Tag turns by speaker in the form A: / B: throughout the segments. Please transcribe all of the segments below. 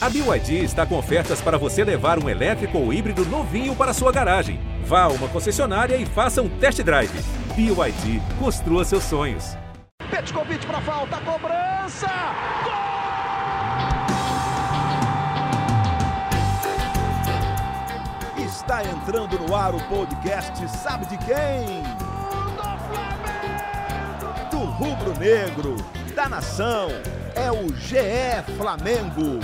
A: A BYD está com ofertas para você levar um elétrico ou híbrido novinho para sua garagem. Vá a uma concessionária e faça um test drive. BYD, construa seus sonhos.
B: Petkovic para falta, cobrança! Gol! Está entrando no ar o podcast Sabe de quem? Do rubro-negro, da nação, é o GE Flamengo.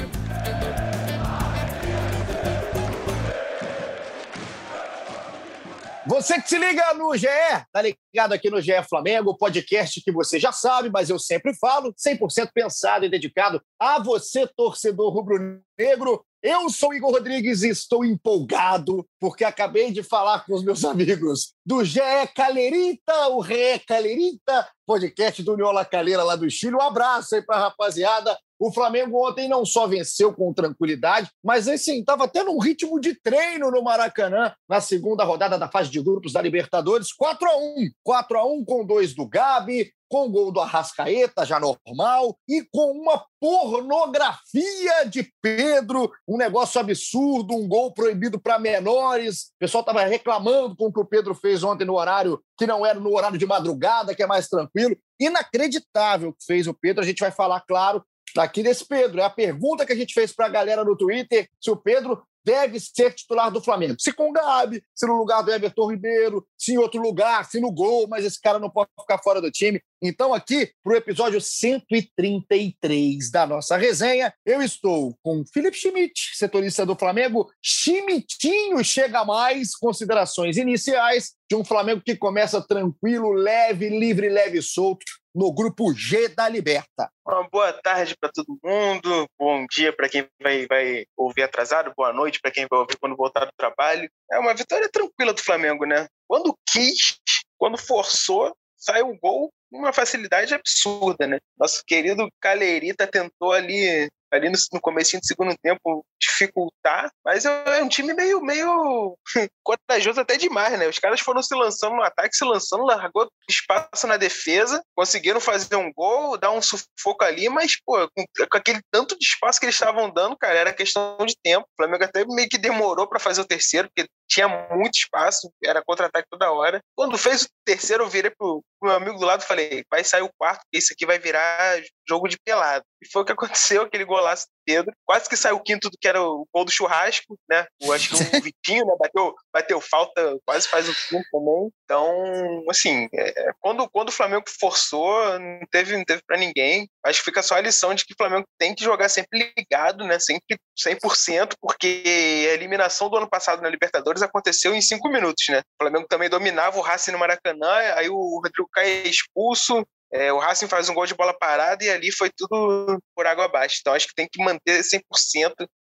B: Você que se liga no GE, tá ligado aqui no GE Flamengo, podcast que você já sabe, mas eu sempre falo, 100% pensado e dedicado a você, torcedor rubro-negro. Eu sou Igor Rodrigues e estou empolgado porque acabei de falar com os meus amigos do GE Calerita, o Ré Calerita, podcast do Niola Calera lá do Chile. Um abraço aí para a rapaziada. O Flamengo ontem não só venceu com tranquilidade, mas assim, estava tendo um ritmo de treino no Maracanã na segunda rodada da fase de grupos da Libertadores, 4 a 1 4 a 1 com dois do Gabi, com o gol do Arrascaeta, já normal, e com uma pornografia de Pedro, um negócio absurdo, um gol proibido para menores. O pessoal estava reclamando com o que o Pedro fez ontem no horário que não era no horário de madrugada, que é mais tranquilo. Inacreditável o que fez o Pedro. A gente vai falar, claro, aqui desse Pedro. É a pergunta que a gente fez para a galera no Twitter se o Pedro deve ser titular do Flamengo. Se com o Gabi, se no lugar do Everton Ribeiro, se em outro lugar, se no gol, mas esse cara não pode ficar fora do time. Então, aqui, para o episódio 133 da nossa resenha, eu estou com Felipe Schmidt, setorista do Flamengo. Schmidtinho chega mais. Considerações iniciais de um Flamengo que começa tranquilo, leve, livre, leve solto no grupo G da Liberta.
C: Uma boa tarde para todo mundo, bom dia para quem vai, vai ouvir atrasado, boa noite para quem vai ouvir quando voltar do trabalho. É uma vitória tranquila do Flamengo, né? Quando quis, quando forçou, saiu o gol, uma facilidade absurda, né? Nosso querido Calerita tentou ali ali no, no começo do segundo tempo dificultar, mas é, é um time meio, meio corajoso até demais, né? Os caras foram se lançando no ataque, se lançando, largou espaço na defesa, conseguiram fazer um gol, dar um sufoco ali, mas, pô, com, com aquele tanto de espaço que eles estavam dando, cara, era questão de tempo. O Flamengo até meio que demorou para fazer o terceiro, porque tinha muito espaço, era contra-ataque toda hora. Quando fez o terceiro, eu virei pro, pro meu amigo do lado e falei: vai sair o quarto, porque esse aqui vai virar jogo de pelado. E foi o que aconteceu, aquele golaço Pedro. Quase que saiu o quinto do que era o gol do churrasco, né? O, acho que o Vitinho, né? Bateu, bateu falta, quase faz o quinto também. Então, assim, é, quando, quando o Flamengo forçou, não teve, não teve para ninguém. Acho que fica só a lição de que o Flamengo tem que jogar sempre ligado, né? Sempre 100%, porque a eliminação do ano passado na Libertadores aconteceu em cinco minutos, né? O Flamengo também dominava o Racing no Maracanã, aí o Rodrigo Caio é expulso, é, o Racing faz um gol de bola parada e ali foi tudo por água abaixo. Então acho que tem que manter 100%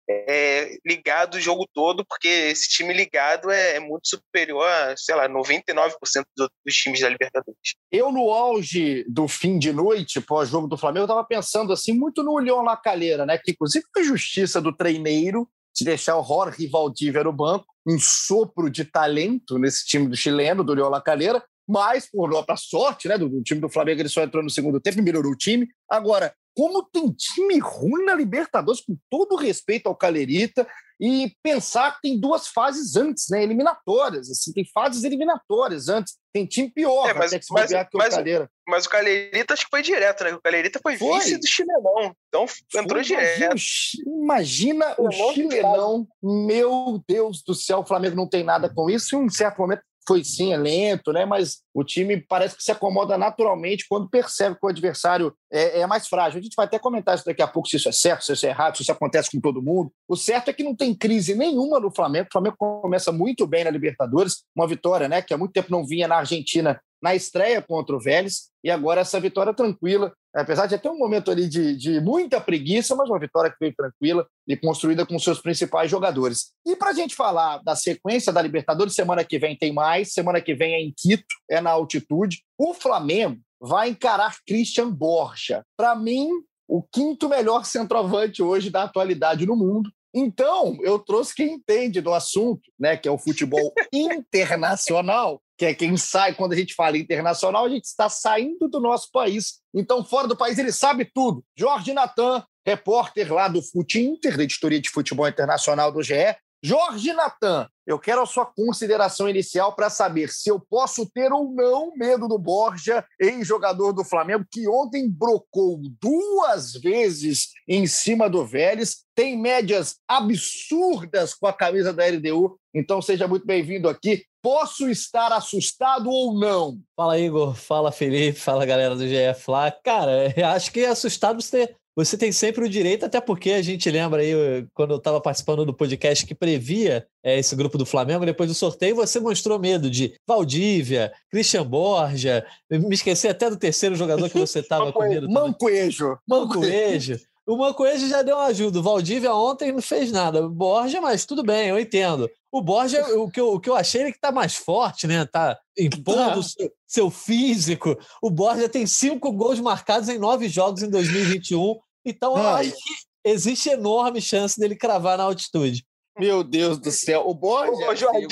C: é, ligado o jogo todo, porque esse time ligado é, é muito superior a, sei lá, 99% do, dos times da Libertadores.
B: Eu, no auge do fim de noite, pós-jogo do Flamengo, estava pensando assim muito no Leon Lacalheira, né? Que inclusive foi justiça do treineiro de deixar o Jorge Valdívia no banco, um sopro de talento nesse time do chileno, do Leon Lacalheira, mas, por para sorte né, do, do, time do Flamengo, ele só entrou no segundo tempo e melhorou o time. Agora, como tem time ruim na Libertadores, com todo respeito ao Calerita, e pensar que tem duas fases antes, né, eliminatórias, assim, tem fases eliminatórias antes, tem time pior,
C: é, mas,
B: que mas,
C: que mas, o Calheira. Mas o Calerita acho que foi direto, né? O Calerita foi, foi. vice do chilenão, então foi, entrou direto.
B: Imagina o chilenão, meu Deus do céu, o Flamengo não tem nada com isso, e em um certo momento foi sim, é lento, né? Mas o time parece que se acomoda naturalmente quando percebe que o adversário é, é, mais frágil. A gente vai até comentar isso daqui a pouco, se isso é certo, se isso é errado, se isso acontece com todo mundo. O certo é que não tem crise nenhuma no Flamengo. O Flamengo começa muito bem na Libertadores, uma vitória, né? Que há muito tempo não vinha na Argentina na estreia contra o Vélez, e agora essa vitória tranquila, apesar de ter um momento ali de, de muita preguiça, mas uma vitória que veio tranquila e construída com seus principais jogadores. E para a gente falar da sequência da Libertadores, semana que vem tem mais, semana que vem é em Quito, é na altitude. O Flamengo vai encarar Christian Borja. Para mim, o quinto melhor centroavante hoje da atualidade no mundo. Então, eu trouxe quem entende do assunto, né, que é o futebol internacional, que é quem sai quando a gente fala internacional, a gente está saindo do nosso país. Então, fora do país, ele sabe tudo. Jorge Natan, repórter lá do Fute Inter, da editoria de futebol internacional do GE. Jorge Natan, eu quero a sua consideração inicial para saber se eu posso ter ou não medo do Borja, ex-jogador do Flamengo, que ontem brocou duas vezes em cima do Vélez, tem médias absurdas com a camisa da LDU. Então seja muito bem-vindo aqui. Posso estar assustado ou não?
D: Fala, Igor. Fala, Felipe. Fala, galera do GF lá. Cara, acho que assustado você você tem sempre o direito, até porque a gente lembra aí, quando eu estava participando do podcast que previa é, esse grupo do Flamengo, depois do sorteio, você mostrou medo de Valdívia, Christian Borja, me esqueci até do terceiro jogador que você estava com medo.
B: Mancoejo.
D: Mancoejo. O Mancoejo já deu uma ajuda. O Valdívia ontem não fez nada. Borja, mas tudo bem, eu entendo. O Borja, o que eu, o que eu achei é que tá mais forte, né? Tá impondo o seu, seu físico. O Borja tem cinco gols marcados em nove jogos em 2021. Então, eu acho que existe enorme chance dele cravar na altitude.
B: Meu Deus do céu. O Borja.
C: Ô, Jorge,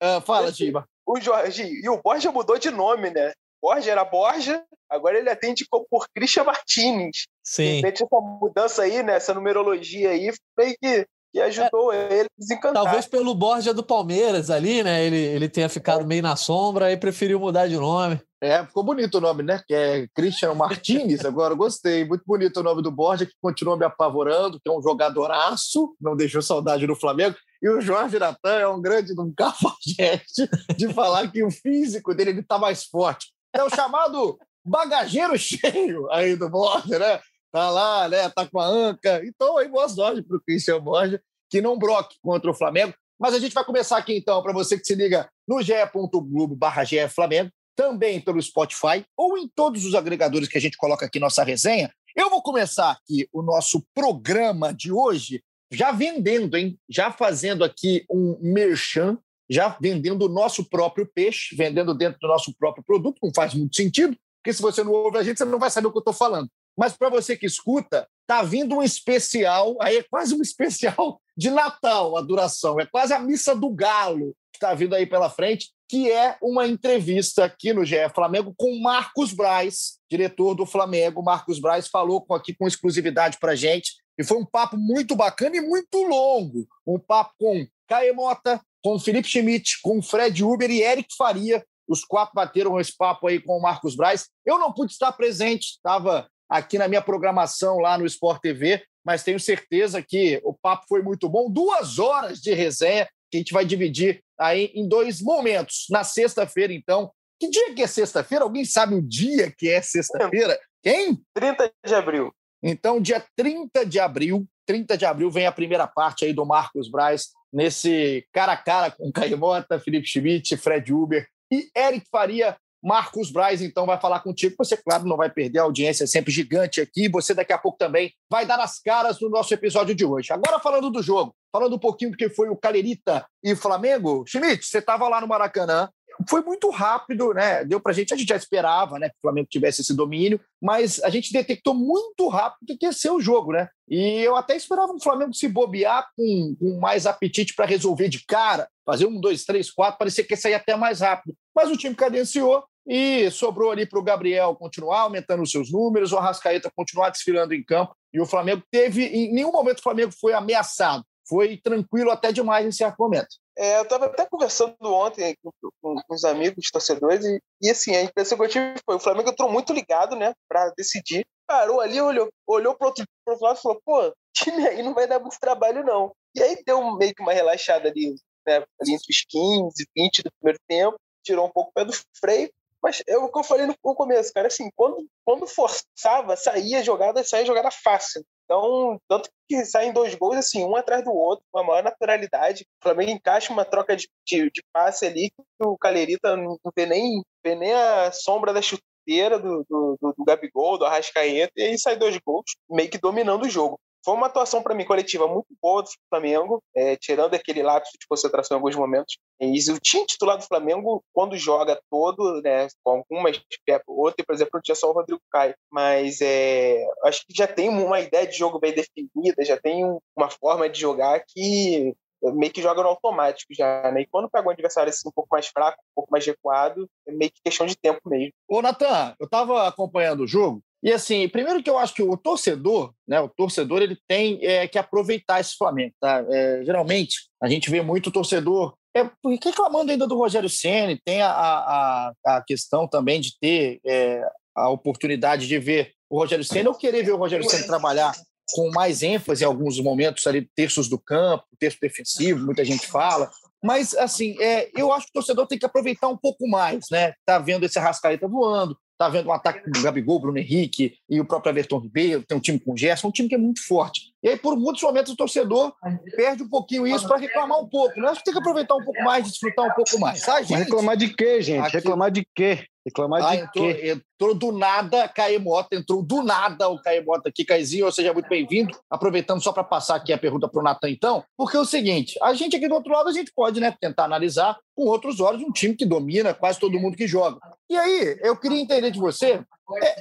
B: ah, fala, Giba.
C: O Jorge. E o Borja mudou de nome, né? Borja era Borja, agora ele atende por Christian Martinez.
D: Sim.
C: De repente, essa mudança aí, né, essa numerologia aí, meio que, que ajudou é, ele a desencantar.
D: Talvez pelo Borja do Palmeiras ali, né? Ele, ele tenha ficado meio na sombra e preferiu mudar de nome.
B: É, ficou bonito o nome, né? Que é Christian Martinez. Agora gostei. Muito bonito o nome do Borja, que continua me apavorando, que é um jogadoraço, não deixou saudade no Flamengo. E o Jorge Natan é um grande um cafajeste de falar que o físico dele está mais forte. É o chamado bagageiro cheio aí do Borja, né? Tá lá, né? Tá com a anca. Então, aí, boa sorte para o Christian Borja, que não broque contra o Flamengo. Mas a gente vai começar aqui, então, para você que se liga no ge.globo barra Flamengo, também pelo Spotify ou em todos os agregadores que a gente coloca aqui nossa resenha. Eu vou começar aqui o nosso programa de hoje já vendendo, hein? Já fazendo aqui um merchan já vendendo o nosso próprio peixe, vendendo dentro do nosso próprio produto, não faz muito sentido, porque se você não ouve a gente, você não vai saber o que eu estou falando. Mas para você que escuta, tá vindo um especial, aí é quase um especial de Natal a duração, é quase a missa do galo que está vindo aí pela frente, que é uma entrevista aqui no GE Flamengo com Marcos Braz, diretor do Flamengo. Marcos Braz falou aqui com exclusividade para gente, e foi um papo muito bacana e muito longo. Um papo com Caemota, com Felipe Schmidt, com Fred Uber e Eric Faria. Os quatro bateram esse papo aí com o Marcos Braz. Eu não pude estar presente, estava aqui na minha programação lá no Sport TV, mas tenho certeza que o papo foi muito bom. Duas horas de resenha que a gente vai dividir aí em dois momentos. Na sexta-feira, então. Que dia que é sexta-feira? Alguém sabe o dia que é sexta-feira? Quem?
C: 30 de abril.
B: Então, dia 30 de abril, 30 de abril vem a primeira parte aí do Marcos Braz nesse cara a cara com Caimota, Felipe Schmidt, Fred Uber e Eric Faria. Marcos Braz, então, vai falar contigo. Você, claro, não vai perder a audiência, é sempre gigante aqui. Você, daqui a pouco, também vai dar as caras no nosso episódio de hoje. Agora, falando do jogo, falando um pouquinho do que foi o Calerita e Flamengo. Schmidt, você estava lá no Maracanã, foi muito rápido, né? Deu pra gente, a gente já esperava, né, que o Flamengo tivesse esse domínio, mas a gente detectou muito rápido que ia ser o jogo, né? E eu até esperava o Flamengo se bobear com, com mais apetite para resolver de cara, fazer um, dois, três, quatro, parecia que ia sair até mais rápido. Mas o time cadenciou e sobrou ali para o Gabriel continuar aumentando os seus números, o Arrascaeta continuar desfilando em campo. E o Flamengo teve, em nenhum momento o Flamengo foi ameaçado. Foi tranquilo até demais em certo momento.
C: É, eu estava até conversando ontem com, com, com os amigos torcedores e, e, assim, a impressão que eu tive foi o Flamengo entrou muito ligado, né, para decidir. Parou ali, olhou, olhou pro outro, outro lado e falou, pô, time aí não vai dar muito trabalho não. E aí deu meio que uma relaxada ali, né, ali entre os 15 e 20 do primeiro tempo, tirou um pouco o pé do freio, mas é o que eu falei no começo, cara, assim, quando, quando forçava, saía jogada, saía jogada fácil. Então, tanto que saem dois gols, assim, um atrás do outro, com a maior naturalidade. O Flamengo encaixa uma troca de, de, de passe ali que o Calerita não vê nem, vê nem a sombra da chuteira do, do, do, do Gabigol, do Arrascaeta, e aí sai dois gols, meio que dominando o jogo. Foi uma atuação para mim coletiva muito boa do Flamengo, é, tirando aquele lapso de concentração em alguns momentos. E o time titular do Flamengo, quando joga todo, né, com algumas, outra, por exemplo, não tinha só o Rodrigo Caio, mas é, acho que já tem uma ideia de jogo bem definida, já tem uma forma de jogar que meio que joga no automático já, né? E quando pega um adversário assim um pouco mais fraco, um pouco mais recuado, é meio que questão de tempo mesmo.
B: Ô, Natan, eu estava acompanhando o jogo e assim, primeiro que eu acho que o torcedor, né, o torcedor ele tem é, que aproveitar esse Flamengo, tá? É, geralmente a gente vê muito torcedor é, reclamando ainda do Rogério Ceni, tem a, a, a questão também de ter é, a oportunidade de ver o Rogério Ceni ou querer ver o Rogério Ceni trabalhar com mais ênfase em alguns momentos ali, terços do campo, terço defensivo, muita gente fala. Mas, assim, é, eu acho que o torcedor tem que aproveitar um pouco mais, né? Tá vendo esse Arrascaeta voando, tá vendo um ataque com o Gabigol, Bruno Henrique e o próprio Everton Ribeiro, tem um time com o Gerson, um time que é muito forte. E aí, por muitos momentos, o torcedor perde um pouquinho isso para reclamar um pouco. Né? Acho que tem que aproveitar um pouco mais, desfrutar um pouco mais.
E: Ah, gente, reclamar de quê, gente? Aqui... Reclamar de quê? Reclamar
B: ah,
E: de
B: entrou,
E: quê?
B: Entrou do nada Caemota, entrou do nada o Caemota aqui, Caizinho, seja muito bem-vindo. Aproveitando só para passar aqui a pergunta para o Natan, então, porque é o seguinte: a gente aqui do outro lado, a gente pode né, tentar analisar com outros olhos um time que domina quase todo mundo que joga. E aí, eu queria entender de você é,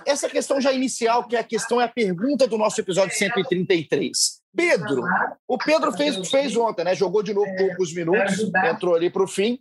B: essa questão já inicial, que é a questão, é a pergunta do nosso episódio 133. Pedro. O Pedro fez, fez ontem, né? Jogou de novo poucos minutos, entrou ali para o fim.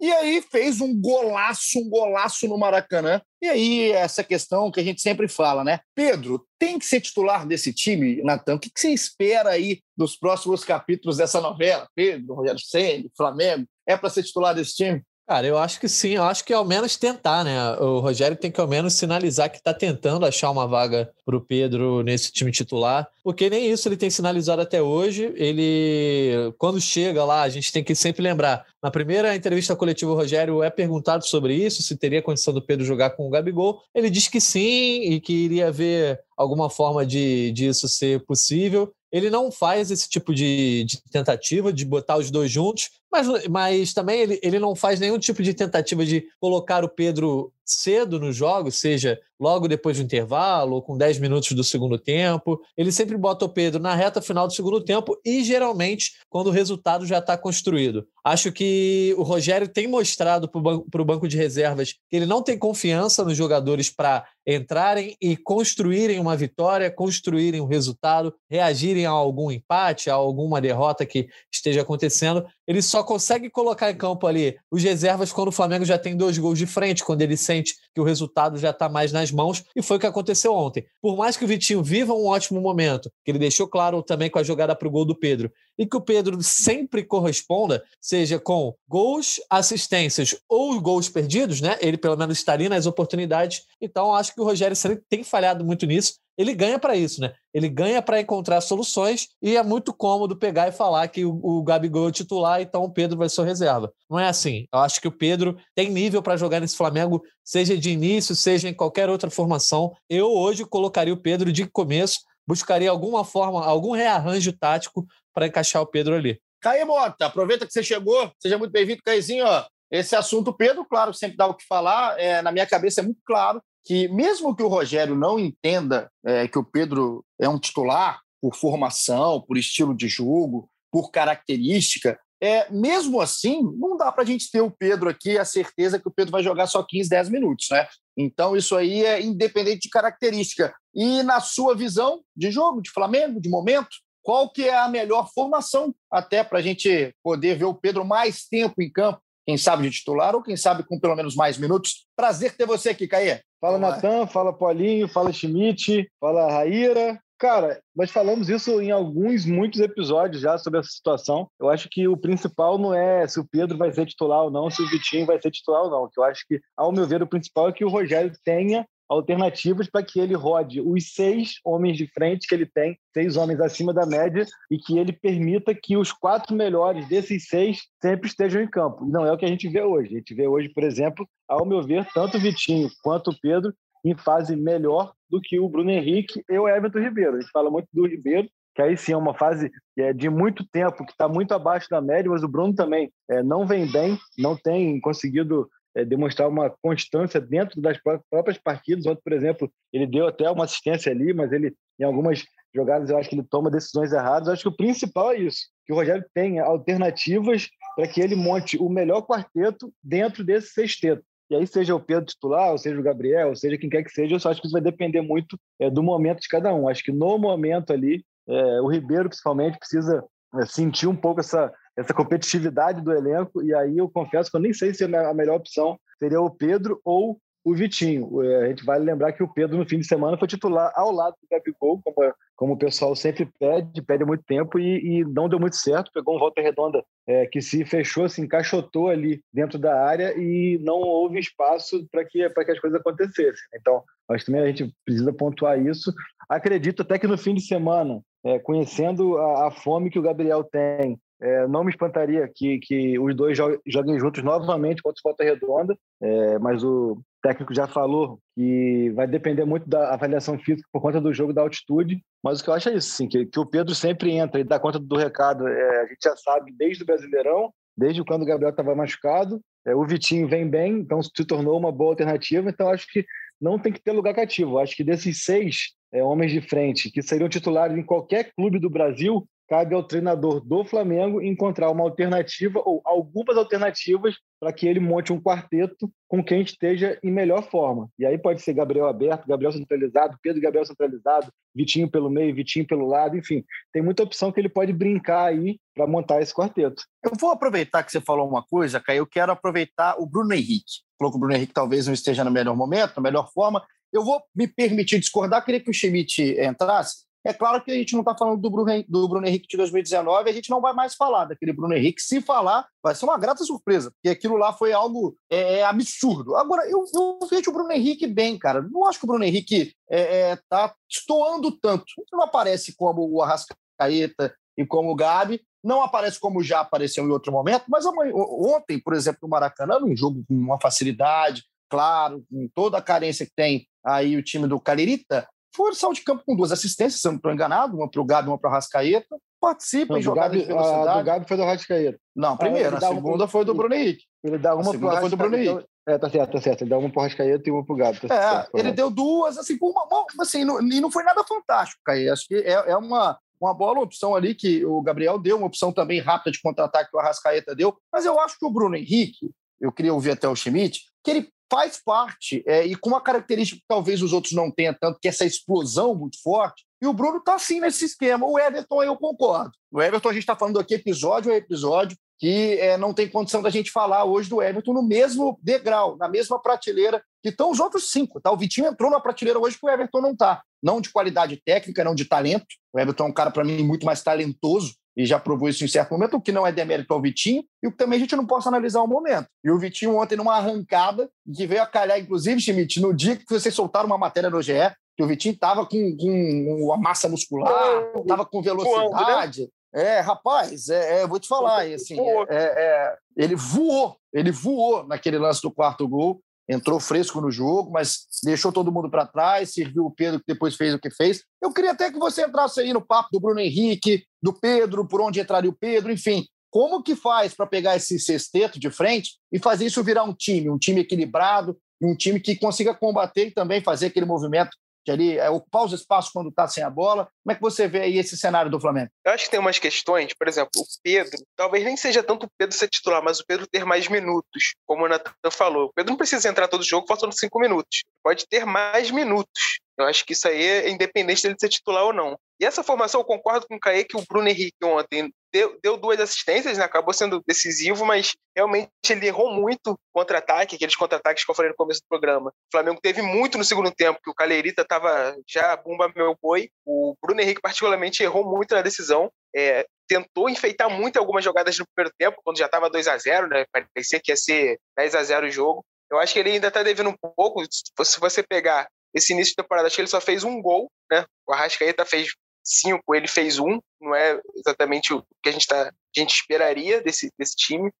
B: E aí fez um golaço, um golaço no Maracanã. E aí, essa questão que a gente sempre fala, né? Pedro, tem que ser titular desse time, Natan? O que você espera aí dos próximos capítulos dessa novela? Pedro, Rogério Senna, Flamengo, é para ser titular desse time?
D: Cara, eu acho que sim, eu acho que ao menos tentar, né? O Rogério tem que ao menos sinalizar que está tentando achar uma vaga para o Pedro nesse time titular, porque nem isso ele tem sinalizado até hoje. Ele, quando chega lá, a gente tem que sempre lembrar. Na primeira entrevista coletiva, o Rogério é perguntado sobre isso, se teria condição do Pedro jogar com o Gabigol. Ele diz que sim e que iria ver alguma forma de disso ser possível. Ele não faz esse tipo de, de, tentativa de botar os dois juntos, mas, mas também ele, ele não faz nenhum tipo de tentativa de colocar o Pedro cedo no jogo, seja logo depois do intervalo ou com 10 minutos do segundo tempo. Ele sempre bota o Pedro na reta final do segundo tempo e geralmente quando o resultado já está construído. Acho que o Rogério tem mostrado para o banco, banco de reservas que ele não tem confiança nos jogadores para entrarem e construírem uma vitória, construírem um resultado, reagirem a algum empate, a alguma derrota que esteja acontecendo. Ele só consegue colocar em campo ali os reservas quando o Flamengo já tem dois gols de frente, quando ele sente que o resultado já está mais nas mãos, e foi o que aconteceu ontem. Por mais que o Vitinho viva um ótimo momento, que ele deixou claro também com a jogada para o gol do Pedro, e que o Pedro sempre corresponda, seja com gols, assistências ou gols perdidos, né? Ele pelo menos estaria nas oportunidades. Então acho que o Rogério tem falhado muito nisso. Ele ganha para isso, né? Ele ganha para encontrar soluções e é muito cômodo pegar e falar que o, o Gabigol é titular, então o Pedro vai ser reserva. Não é assim. Eu acho que o Pedro tem nível para jogar nesse Flamengo, seja de início, seja em qualquer outra formação. Eu hoje colocaria o Pedro de começo, buscaria alguma forma, algum rearranjo tático para encaixar o Pedro ali.
B: Caí Mota, aproveita que você chegou, seja muito bem-vindo, Caizinho. Esse assunto, Pedro, claro, sempre dá o que falar. É, na minha cabeça é muito claro que, mesmo que o Rogério não entenda é, que o Pedro é um titular por formação, por estilo de jogo, por característica, é, mesmo assim, não dá para a gente ter o Pedro aqui a certeza que o Pedro vai jogar só 15, 10 minutos, né? Então, isso aí é independente de característica. E na sua visão de jogo, de Flamengo, de momento, qual que é a melhor formação até para a gente poder ver o Pedro mais tempo em campo, quem sabe de titular ou quem sabe com pelo menos mais minutos. Prazer ter você aqui, Caê.
E: Fala Natan, fala Paulinho, fala Schmidt, fala Raíra. Cara, nós falamos isso em alguns, muitos episódios já sobre essa situação. Eu acho que o principal não é se o Pedro vai ser titular ou não, se o Vitinho vai ser titular ou não. eu acho que, ao meu ver, o principal é que o Rogério tenha alternativas para que ele rode os seis homens de frente que ele tem, seis homens acima da média, e que ele permita que os quatro melhores desses seis sempre estejam em campo. Não é o que a gente vê hoje. A gente vê hoje, por exemplo, ao meu ver, tanto o Vitinho quanto o Pedro em fase melhor do que o Bruno Henrique e o Everton Ribeiro. A gente fala muito do Ribeiro, que aí sim é uma fase é, de muito tempo, que está muito abaixo da média, mas o Bruno também é, não vem bem, não tem conseguido é, demonstrar uma constância dentro das próprias partidas. Ontem, por exemplo, ele deu até uma assistência ali, mas ele, em algumas jogadas, eu acho que ele toma decisões erradas. Eu acho que o principal é isso, que o Rogério tenha alternativas para que ele monte o melhor quarteto dentro desse sexteto. E aí, seja o Pedro titular, ou seja o Gabriel, ou seja quem quer que seja, eu só acho que isso vai depender muito é, do momento de cada um. Acho que no momento ali, é, o Ribeiro, principalmente, precisa é, sentir um pouco essa essa competitividade do elenco, e aí eu confesso que eu nem sei se a melhor opção seria o Pedro ou o Vitinho. É, a gente vai lembrar que o Pedro, no fim de semana, foi titular ao lado do Gabigol, como, como o pessoal sempre pede, pede muito tempo, e, e não deu muito certo. Pegou um volta redonda é, que se fechou, se encaixotou ali dentro da área e não houve espaço para que, que as coisas acontecessem. Então, acho também a gente precisa pontuar isso. Acredito até que no fim de semana, é, conhecendo a, a, fome que o Gabriel tem, é, não me espantaria que, que os dois joguem juntos novamente contra o Volta Redonda, é, mas o técnico já falou que vai depender muito da avaliação física por conta do jogo da altitude. Mas o que eu acho é isso, sim, que, que o Pedro sempre entra e dá conta do recado. É, a gente já sabe desde o Brasileirão, desde quando o Gabriel estava machucado. É, o Vitinho vem bem, então se tornou uma boa alternativa. Então acho que não tem que ter lugar cativo. Acho que desses seis é, homens de frente que seriam titulares em qualquer clube do Brasil, cabe ao treinador do Flamengo encontrar uma alternativa ou algumas alternativas para que ele monte um quarteto com quem esteja em melhor forma. E aí pode ser Gabriel aberto, Gabriel centralizado, Pedro Gabriel centralizado, Vitinho pelo meio, Vitinho pelo lado, enfim, tem muita opção que ele pode brincar aí para montar esse quarteto.
B: Eu vou aproveitar que você falou uma coisa, Caio, eu quero aproveitar o Bruno Henrique. Falou que o Bruno Henrique talvez não esteja no melhor momento, na melhor forma. Eu vou me permitir discordar, queria que o Schmidt entrasse, é claro que a gente não está falando do Bruno, do Bruno Henrique de 2019, a gente não vai mais falar daquele Bruno Henrique. Se falar, vai ser uma grata surpresa, porque aquilo lá foi algo é, é absurdo. Agora, eu, eu, vejo o Bruno Henrique bem, cara. Não acho que o Bruno Henrique está é, é, tá estoando tanto. Não aparece como o Arrascaeta e como o Gabi, não aparece como já apareceu em outro momento, mas ontem, por exemplo, no Maracanã, num jogo com uma facilidade, claro, com toda a carência que tem aí o time do Calirita, forçar de campo com duas assistências, se eu não estou enganado, uma para o Gabi e uma para o Rascaeta. Participa em jogadas de velocidade.
E: A do Gabi foi do Rascaeta.
B: Não, primeiro. Ah, a segunda foi do Bruno Henrique.
E: Ele dá uma a segunda foi do Bruno Henrique. É, tá certo, tá certo. Ele dá uma pro Rascaeta e uma pro Gabi. Tá
B: é,
E: certo,
B: ele deu duas, assim, por uma mão, assim, não, e não foi nada fantástico, Caí. Acho que é, é uma, uma boa opção ali que o Gabriel deu, uma opção também rápida de contra-ataque que o Arrascaeta deu. Mas eu acho que o Bruno Henrique, eu queria ouvir até o Schmidt, que ele faz parte, é, e com uma característica que talvez os outros não tenham tanto, que é essa explosão muito forte. E o Bruno está assim nesse esquema. O Everton, eu concordo. O Everton, a gente está falando aqui episódio a episódio, que é, não tem condição da gente falar hoje do Everton no mesmo degrau, na mesma prateleira que estão os outros cinco. Tá? O Vitinho entrou na prateleira hoje que o Everton não está. Não de qualidade técnica, não de talento. O Everton é um cara, para mim, muito mais talentoso e já provou isso em certo momento, o que não é demérito ao Vitinho, e o que também a gente não possa analisar o momento. E o Vitinho ontem, numa arrancada, que veio a calhar, inclusive, Schmidt, no dia que vocês soltaram uma matéria no GE, que o Vitinho estava com, com uma massa muscular, estava com velocidade. É, rapaz, é, é, vou te falar, assim, é, é, ele voou, ele voou naquele lance do quarto gol, entrou fresco no jogo, mas deixou todo mundo para trás, serviu o Pedro, que depois fez o que fez. Eu queria até que você entrasse aí no papo do Bruno Henrique, do Pedro, por onde entraria o Pedro, enfim. Como que faz para pegar esse sexteto de frente e fazer isso virar um time, um time equilibrado, um time que consiga combater e também fazer aquele movimento de ali é, ocupar os espaços quando está sem a bola. Como é que você vê aí esse cenário do Flamengo?
C: Eu acho que tem umas questões, por exemplo, o Pedro, talvez nem seja tanto o Pedro ser titular, mas o Pedro ter mais minutos, como o Natan falou. O Pedro não precisa entrar todo jogo faltando cinco minutos. Pode ter mais minutos. Eu acho que isso aí é independente dele ser titular ou não. E essa formação, eu concordo com o Caê que o Bruno Henrique ontem deu, deu duas assistências, né? acabou sendo decisivo, mas realmente ele errou muito contra-ataque, aqueles contra-ataques que eu falei no começo do programa. O Flamengo teve muito no segundo tempo, que o Caleirita estava já bumba meu boi. O Bruno Henrique, particularmente, errou muito na decisão. É, tentou enfeitar muito algumas jogadas no primeiro tempo, quando já estava 2 a 0 né? Parecia que ia ser 10 a 0 o jogo. Eu acho que ele ainda está devendo um pouco. Se você pegar esse início de temporada, acho que ele só fez um gol, né? O Arrascaeta fez cinco, ele fez um, não é exatamente o que a gente, tá, a gente esperaria desse, desse time.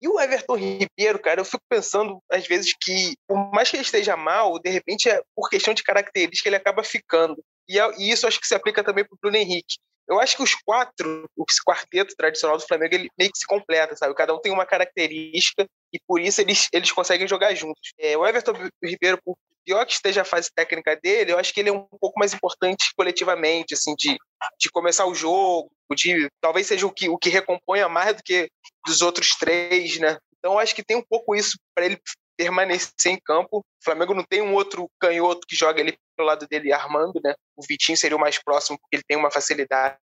C: E o Everton Ribeiro, cara, eu fico pensando às vezes que, por mais que ele esteja mal, de repente, é, por questão de característica, ele acaba ficando. E, é, e isso acho que se aplica também para o Bruno Henrique. Eu acho que os quatro, o quarteto tradicional do Flamengo, ele meio que se completa, sabe? Cada um tem uma característica e por isso eles, eles conseguem jogar juntos. É, o Everton Ribeiro, por pior que esteja a fase técnica dele, eu acho que ele é um pouco mais importante coletivamente, assim, de, de começar o jogo, de talvez seja o que, o que recomponha mais do que dos outros três, né? Então, eu acho que tem um pouco isso para ele permanecer em campo. O Flamengo não tem um outro canhoto que joga ali pelo lado dele armando, né? O Vitinho seria o mais próximo porque ele tem uma facilidade.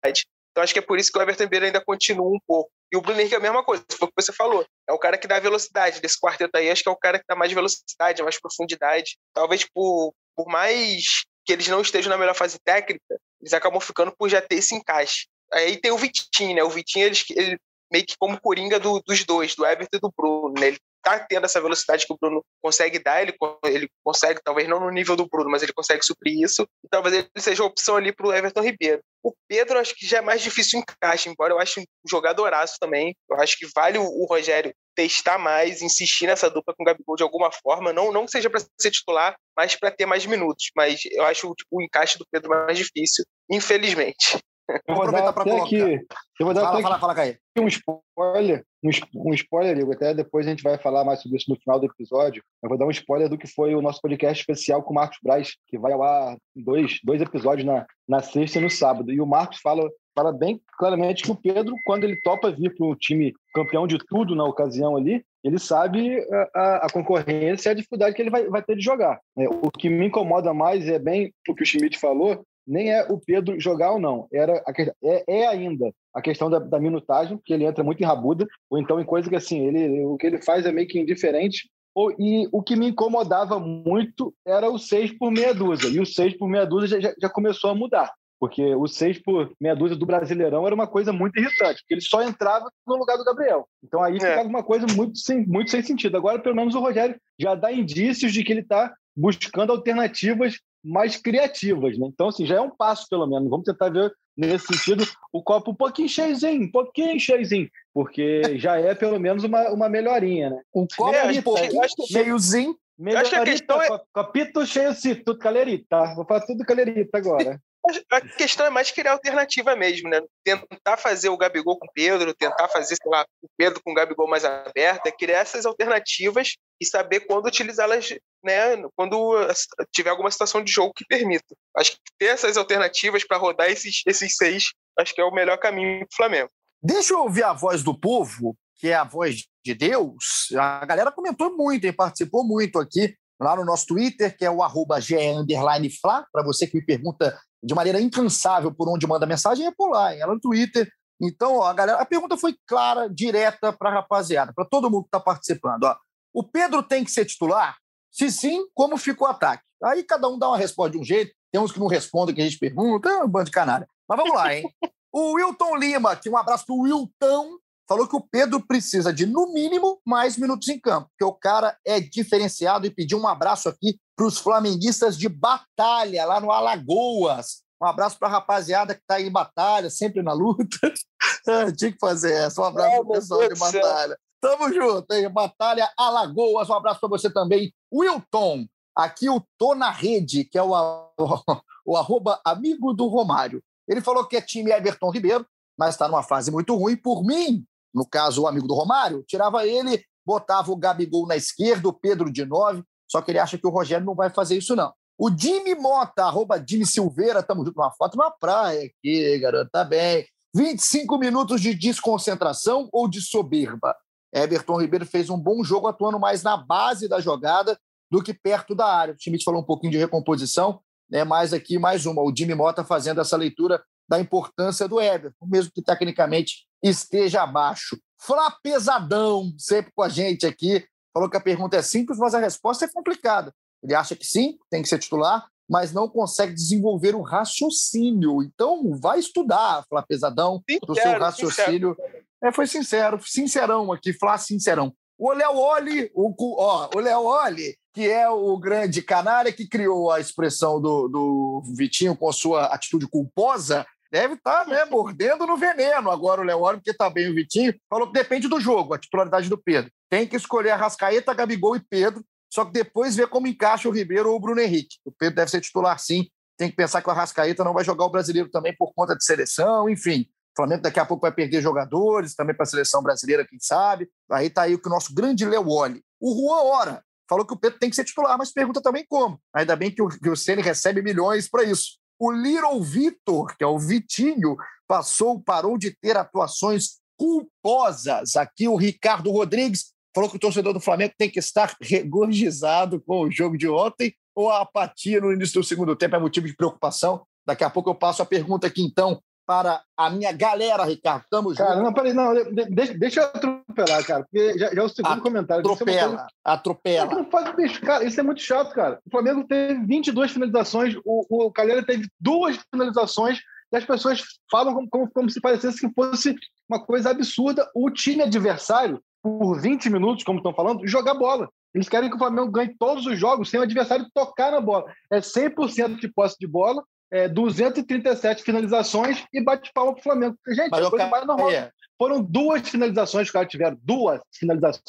C: Então acho que é por isso que o Everton Ribeiro ainda continua um pouco. E o Bruno Henrique é a mesma coisa, foi o que você falou. É o cara que dá velocidade desse quarteto aí, acho que é o cara que dá mais velocidade, mais profundidade. Talvez por, por mais que eles não estejam na melhor fase técnica, eles acabam ficando por já ter esse encaixe. Aí tem o Vitinho, né? O Vitinho, ele, ele meio que como coringa do, dos dois, do Everton e do Bruno. Né? Ele tá tendo essa velocidade que o Bruno consegue dar, ele, ele consegue, talvez não no nível do Bruno, mas ele consegue suprir isso, e talvez ele seja a opção ali para o Everton Ribeiro. O Pedro, acho que já é mais difícil encaixe, embora eu ache um jogadoraço também. Eu acho que vale o, o Rogério testar mais, insistir nessa dupla com o Gabigol de alguma forma, não, não que seja para ser titular, mas para ter mais minutos. Mas eu acho o encaixe do Pedro mais difícil, infelizmente.
E: Eu vou dar até aqui. Eu vou dar
B: fala, fala, fala,
E: um spoiler, um, spoiler, Igor. Até depois a gente vai falar mais sobre isso no final do episódio. Eu vou dar um spoiler do que foi o nosso podcast especial com o Marcos Braz, que vai ao ar dois, dois episódios na, na sexta e no sábado. E o Marcos fala, fala bem claramente que o Pedro, quando ele topa vir para o time campeão de tudo na ocasião ali, ele sabe a, a, concorrência e a dificuldade que ele vai, vai ter de jogar. É, o que me incomoda mais é bem o que o Schmidt falou, nem é o Pedro jogar ou não, era a, é, é, ainda a questão da, da, minutagem, que ele entra muito em rabuda, ou então em coisa que assim, ele, o que ele faz é meio que indiferente. Ou, e o que me incomodava muito era o 6 por meia dúzia, e o 6 por meia dúzia já, já começou a mudar. Porque o 6 por meia dúzia do Brasileirão era uma coisa muito irritante, porque ele só entrava no lugar do Gabriel. Então aí é. ficava uma coisa muito sem, muito sem sentido. Agora, pelo menos, o Rogério já dá indícios de que ele está buscando alternativas mais criativas. Né? Então, assim, já é um passo, pelo menos. Vamos tentar ver, nesse sentido, o copo um pouquinho cheiozinho, um pouquinho cheiozinho, porque já é, pelo menos, uma, uma melhorinha. Né?
B: Um copo é, cheiozinho.
E: Melhorita, a questão é... Copito cheio, sim, tudo calerita. Vou falar tudo calerita agora.
C: A questão é mais criar alternativa mesmo, né? Tentar fazer o Gabigol com o Pedro, tentar fazer, sei lá, o Pedro com o Gabigol mais aberto, é criar essas alternativas e saber quando utilizá-las, né? Quando tiver alguma situação de jogo que permita. Acho que ter essas alternativas para rodar esses, esses seis, acho que é o melhor caminho para o Flamengo.
B: Deixa eu ouvir a voz do povo, que é a voz de Deus. A galera comentou muito e participou muito aqui lá no nosso Twitter, que é o arroba para você que me pergunta de maneira incansável por onde manda mensagem, é por lá, lá no Twitter. Então, ó, a, galera, a pergunta foi clara, direta para a rapaziada, para todo mundo que está participando. Ó. O Pedro tem que ser titular? Se sim, como ficou o ataque? Aí cada um dá uma resposta de um jeito, tem uns que não respondem que a gente pergunta, é um bando de canalha. Mas vamos lá, hein? o Wilton Lima, que um abraço para o Wilton, falou que o Pedro precisa de, no mínimo, mais minutos em campo, porque o cara é diferenciado e pediu um abraço aqui para os flamenguistas de batalha, lá no Alagoas. Um abraço para a rapaziada que está aí em batalha, sempre na luta. Tinha que fazer essa. Um abraço para o pessoal de batalha. Tamo junto, hein? Batalha Alagoas. Um abraço para você também, Wilton. Aqui o Tô na Rede, que é o, o, o arroba amigo do Romário. Ele falou que é time Everton Ribeiro, mas está numa fase muito ruim. Por mim, no caso, o amigo do Romário, tirava ele, botava o Gabigol na esquerda, o Pedro de nove, só que ele acha que o Rogério não vai fazer isso, não. O Jimmy Mota, arroba Jimmy Silveira, estamos junto numa foto na praia aqui, garoto, tá bem. 25 minutos de desconcentração ou de soberba? Everton Ribeiro fez um bom jogo atuando mais na base da jogada do que perto da área. O Schmidt falou um pouquinho de recomposição, né? mas aqui mais uma. O Jimmy Mota fazendo essa leitura da importância do Everton, mesmo que tecnicamente esteja abaixo. Flá pesadão, sempre com a gente aqui. Falou que a pergunta é simples, mas a resposta é complicada. Ele acha que sim, tem que ser titular, mas não consegue desenvolver o raciocínio. Então, vai estudar, Flá Pesadão, sincero, do seu raciocínio. É, foi sincero, sincerão aqui, Flá Sincerão. O Léo Oli, o, ó, o Léo Oli, que é o grande canária que criou a expressão do, do Vitinho com a sua atitude culposa, deve estar tá, né, mordendo no veneno agora o Leório, porque está bem o Vitinho. Falou que depende do jogo, a titularidade do Pedro. Tem que escolher a Rascaeta, Gabigol e Pedro, só que depois ver como encaixa o Ribeiro ou o Bruno Henrique. O Pedro deve ser titular sim. Tem que pensar que o Arrascaeta não vai jogar o brasileiro também por conta de seleção, enfim. O Flamengo daqui a pouco vai perder jogadores também para a seleção brasileira, quem sabe. Aí está aí o nosso grande Leone. O Juan Ora falou que o Pedro tem que ser titular, mas pergunta também como. Ainda bem que o, que o Ceni recebe milhões para isso. O Little Vitor, que é o Vitinho, passou, parou de ter atuações culposas. Aqui o Ricardo Rodrigues falou que o torcedor do Flamengo tem que estar regozijado com o jogo de ontem ou a apatia no início do segundo tempo é motivo de preocupação. Daqui a pouco eu passo a pergunta aqui, então, para a minha galera, Ricardo. Tamo
E: cara, junto. Não, peraí, não, deixa, deixa eu atropelar, cara, porque já, já é o segundo comentário.
B: Atropela, coisa... atropela.
E: Não faz, bicho, cara, isso é muito chato, cara. O Flamengo teve 22 finalizações, o, o Calheira teve duas finalizações, e as pessoas falam como, como, como se parecesse que fosse uma coisa absurda o time adversário, por 20 minutos, como estão falando, jogar bola. Eles querem que o Flamengo ganhe todos os jogos sem o adversário tocar na bola. É 100% de posse de bola, é 237 finalizações e bate palma para o Flamengo. Gente, Mas, é coisa mais normal. Foram duas finalizações que os caras tiveram. Duas finalizações.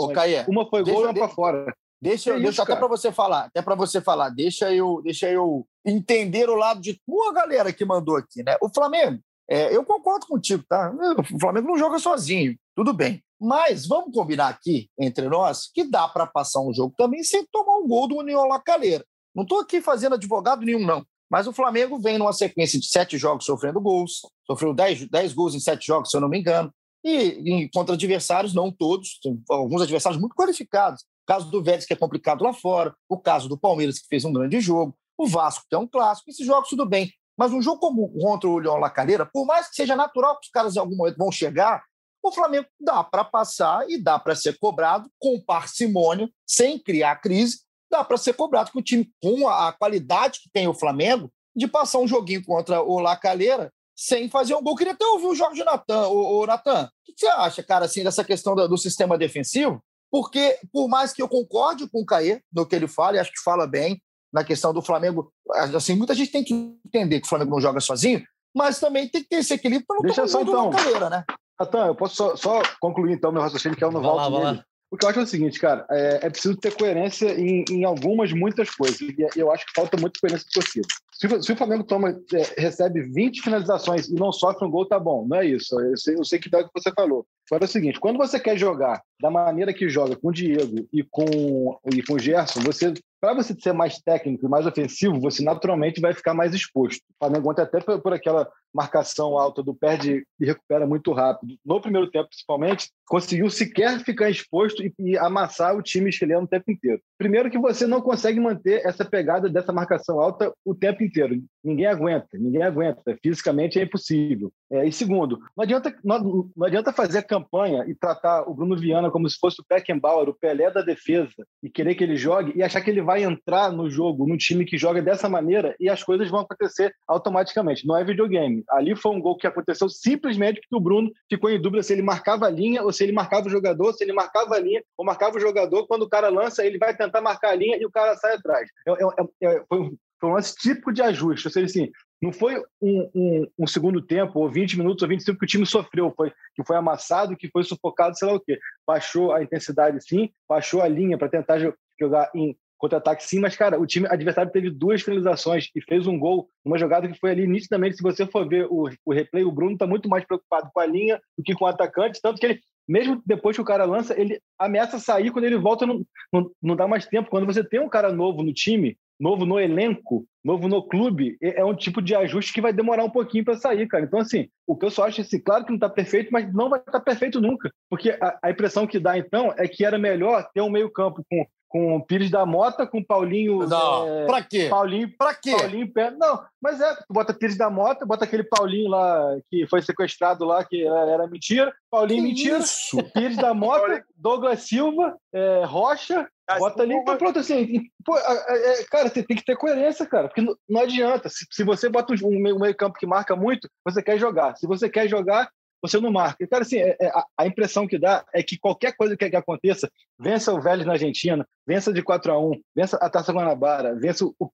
E: Uma foi gol e uma para fora.
B: Deixa, é deixa até para você falar, até para você falar, deixa eu, deixa eu entender o lado de tua galera que mandou aqui, né? O Flamengo, é, eu concordo contigo, tá? O Flamengo não joga sozinho, tudo bem. Mas vamos combinar aqui, entre nós, que dá para passar um jogo também sem tomar um gol do União Lacaleira. Não estou aqui fazendo advogado nenhum, não. Mas o Flamengo vem numa sequência de sete jogos sofrendo gols, sofreu dez, dez gols em sete jogos, se eu não me engano, e, e contra adversários, não todos, alguns adversários muito qualificados. O caso do Vélez, que é complicado lá fora, o caso do Palmeiras, que fez um grande jogo, o Vasco, que é um clássico, esses jogos tudo bem. Mas um jogo como contra o Leão Lacalheira, por mais que seja natural que os caras em algum momento vão chegar, o Flamengo dá para passar e dá para ser cobrado com parcimônia, sem criar crise, dá para ser cobrado com o time com a, qualidade que tem o Flamengo de passar um joguinho contra o Lacalheira sem fazer um gol. Queria até ouvir o Jorge Natan. O, o Natan, o que você acha, cara, assim, dessa questão do, do, sistema defensivo? Porque, por mais que eu concorde com o Caê no que ele fala, e acho que fala bem, na questão do Flamengo, assim, muita gente tem que entender que o Flamengo não joga sozinho, mas também tem que ter esse equilíbrio para não
E: Deixa tomar só, então. né? Natan, eu posso só, só, concluir então meu raciocínio, que é o no volta dele. O que eu acho é o seguinte, cara, é, é preciso ter coerência em, em, algumas, muitas coisas. E eu acho que falta muito coerência possível. Se, se o Flamengo toma, é, recebe 20 finalizações e não sofre um gol, tá bom. Não é isso. Eu sei, eu sei que dá o que você falou. Agora é o seguinte: quando você quer jogar da maneira que joga com o Diego e com, e com o Gerson, você para você ser mais técnico e mais ofensivo, você naturalmente vai ficar mais exposto. O Flamengo ontem até por, aquela marcação alta do perde e recupera muito rápido. No primeiro tempo, principalmente, conseguiu sequer ficar exposto e, e, amassar o time chileno o tempo inteiro. Primeiro que você não consegue manter essa pegada dessa marcação alta o tempo inteiro. Ninguém aguenta, ninguém aguenta. Fisicamente é impossível. É, e segundo, não adianta, não, não adianta fazer campanha e tratar o Bruno Viana como se fosse o Beckenbauer, o Pelé da defesa, e querer que ele jogue e achar que ele vai entrar no jogo, num time que joga dessa maneira, e as coisas vão acontecer automaticamente. Não é videogame. Ali foi um gol que aconteceu simplesmente porque o Bruno ficou em dúvida se ele marcava a linha ou se ele marcava o jogador, se ele marcava a linha ou marcava o jogador. Quando o cara lança, ele vai tentar marcar a linha e o cara sai atrás. É, é, é, foi, um, foi um lance típico de ajuste. Ou seja, assim, não foi um, um, um, segundo tempo, ou 20 minutos, ou 25 que o time sofreu, foi que foi amassado, que foi sufocado, sei lá o quê. Baixou a intensidade, sim, baixou a linha para tentar jogar em contra-ataque, sim, mas, cara, o time adversário teve duas finalizações e fez um gol, uma jogada que foi ali nitidamente. Se você for ver o, o replay, o Bruno está muito mais preocupado com a linha do que com o atacante, tanto que ele mesmo depois que o cara lança, ele ameaça sair, quando ele volta, não, não, não dá mais tempo. Quando você tem um cara novo no time, novo no elenco, novo no clube, é, é um tipo de ajuste que vai demorar um pouquinho para sair, cara. Então, assim, o que eu só acho assim, claro que não está perfeito, mas não vai estar tá perfeito nunca. Porque a, a, impressão que dá, então, é que era melhor ter um meio-campo com, com o Pires da Mota, com Paulinho.
B: Não, é, pra quê?
E: Paulinho.
B: Pra quê?
E: Paulinho perto. Não, mas é, tu bota Pires da Mota, bota aquele Paulinho lá que foi sequestrado lá, que era, mentira. Paulinho, que mentira. Isso? Pires da Mota, Douglas Silva, é, Rocha, Bota ali, então pronto, assim, pô, é, cara, você tem que ter coerência, cara, porque não, não adianta. Se, se, você bota um um meio, campo que marca muito, você quer jogar. Se você quer jogar, você não marca. Cara, assim, é, é, a, impressão que dá é que qualquer coisa que, que, aconteça, vença o Vélez na Argentina, vença de 4 a 1 vença a Taça Guanabara, vença o, o,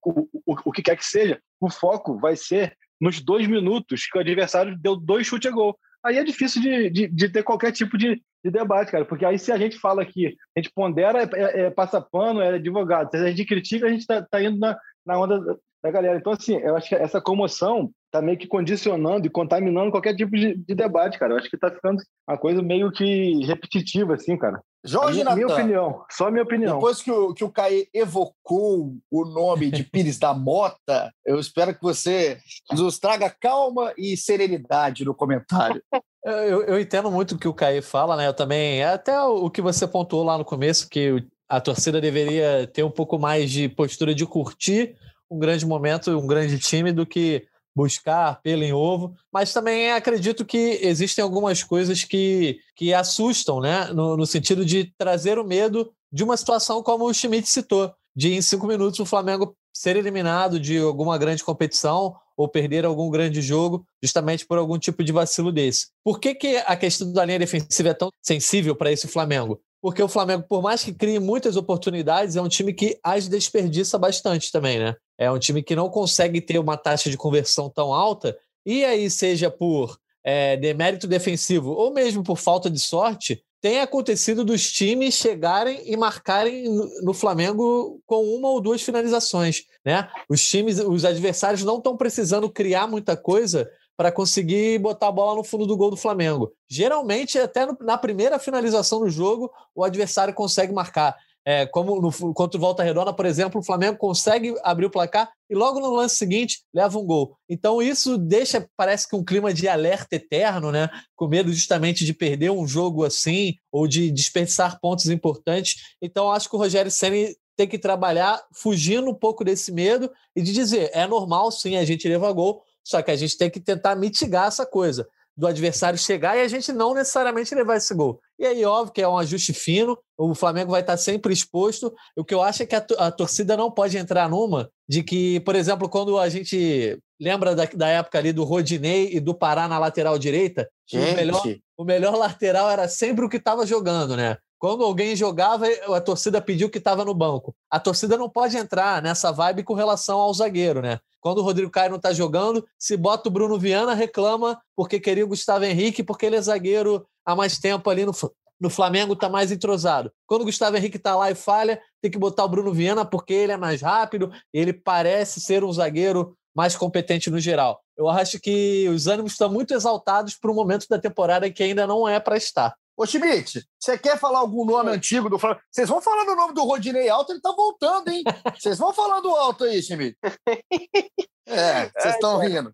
E: o, o que quer que seja, o foco vai ser nos dois minutos que o adversário deu dois chutes a gol aí é difícil de, de, de ter qualquer tipo de, de, debate, cara. Porque aí se a gente fala aqui, a gente pondera, é, é, é passa pano, é advogado. Se a gente critica, a gente está tá indo na, na onda da galera. Então, assim, eu acho que essa comoção tá meio que condicionando e contaminando qualquer tipo de, de debate, cara. Eu acho que tá ficando uma coisa meio que repetitiva, assim, cara.
B: Jorge
E: minha, minha opinião, só minha opinião.
B: Depois que o, que o Caê evocou o nome de Pires da Mota, eu espero que você nos traga calma e serenidade no comentário.
D: Eu, eu entendo muito o que o Caê fala, né? Eu também. Até o que você pontuou lá no começo, que a torcida deveria ter um pouco mais de postura de curtir um grande momento, um grande time, do que buscar pelo em ovo, mas também acredito que existem algumas coisas que, que assustam, né? No, no sentido de trazer o medo de uma situação como o Schmidt citou, de em cinco minutos o Flamengo ser eliminado de alguma grande competição ou perder algum grande jogo justamente por algum tipo de vacilo desse. Por que, que a questão da linha defensiva é tão sensível para esse Flamengo? Porque o Flamengo, por mais que crie muitas oportunidades, é um time que as desperdiça bastante também, né? É um time que não consegue ter uma taxa de conversão tão alta, e aí, seja por é, demérito defensivo ou mesmo por falta de sorte, tem acontecido dos times chegarem e marcarem no Flamengo com uma ou duas finalizações, né? Os times, os adversários não estão precisando criar muita coisa para conseguir botar a bola no fundo do gol do Flamengo. Geralmente, até no, na primeira finalização do jogo, o adversário consegue marcar. É, como no, contra o Volta Redonda, por exemplo, o Flamengo consegue abrir o placar e logo no lance seguinte leva um gol. Então isso deixa, parece que um clima de alerta eterno, né? Com medo justamente de perder um jogo assim ou de desperdiçar pontos importantes. Então acho que o Rogério Ceni tem que trabalhar fugindo um pouco desse medo e de dizer é normal sim a gente levar gol, só que a gente tem que tentar mitigar essa coisa do adversário chegar e a gente não necessariamente levar esse gol. E aí, óbvio que é um ajuste fino, o Flamengo vai estar sempre exposto. O que eu acho é que a, a torcida não pode entrar numa de que, por exemplo, quando a gente lembra da, da época ali do Rodinei e do Pará na lateral direita, o melhor, o melhor lateral era sempre o que estava jogando, né? Quando alguém jogava, a torcida pediu que estava no banco. A torcida não pode entrar nessa vibe com relação ao zagueiro, né? Quando o Rodrigo Caio não está jogando, se bota o Bruno Viana, reclama porque queria o Gustavo Henrique, porque ele é zagueiro há mais tempo ali no, no Flamengo, está mais entrosado. Quando o Gustavo Henrique está lá e falha, tem que botar o Bruno Viana porque ele é mais rápido, ele parece ser um zagueiro mais competente no geral. Eu acho que os ânimos estão muito exaltados para um momento da temporada que ainda não é para estar.
B: Ô, Schmidt, você quer falar algum nome antigo do Flamengo? Vocês vão falando o nome do Rodinei Alto, ele tá voltando, hein? Vocês vão falando alto aí, Schmidt. É, vocês estão rindo.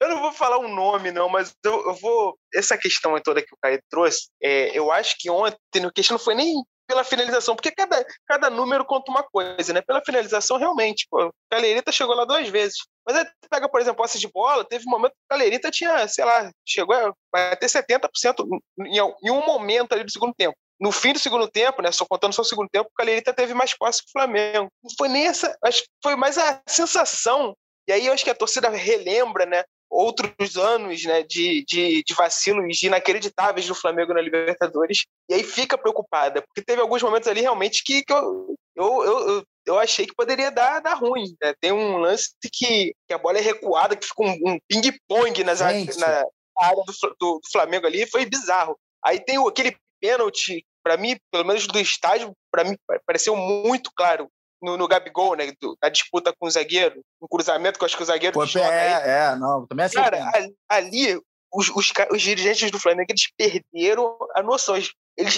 C: Eu não vou falar um nome, não, mas eu, eu vou. Essa questão toda que o Caio trouxe, é, eu acho que ontem a questão não foi nem pela finalização, porque cada, cada número conta uma coisa, né? Pela finalização, realmente, pô, o Calerita chegou lá duas vezes. Mas aí pega, por exemplo, posse de bola, teve um momento que o Calerita tinha, sei lá, chegou a ter 70% em, em um momento ali do segundo tempo. No fim do segundo tempo, né, só contando só o segundo tempo, o Calerita teve mais posse que o Flamengo. Não foi nem essa, acho foi mais a sensação. E aí eu acho que a torcida relembra, né, outros anos né, de, de, de vacilos inacreditáveis do Flamengo na Libertadores, e aí fica preocupada, porque teve alguns momentos ali realmente que, que eu, eu, eu, eu achei que poderia dar, dar ruim. Né? Tem um lance que, que a bola é recuada, que fica um, um ping-pong na, na área do, do, Flamengo ali, foi bizarro. Aí tem aquele pênalti, para mim, pelo menos do estádio, para mim pareceu muito claro no, no Gabigol, né? Do, na disputa com o zagueiro, um cruzamento que eu acho que o zagueiro.
B: Pô, é, é, não, também é
C: Cara, ali, ali os, os, os, dirigentes do Flamengo eles perderam a noção. Eles,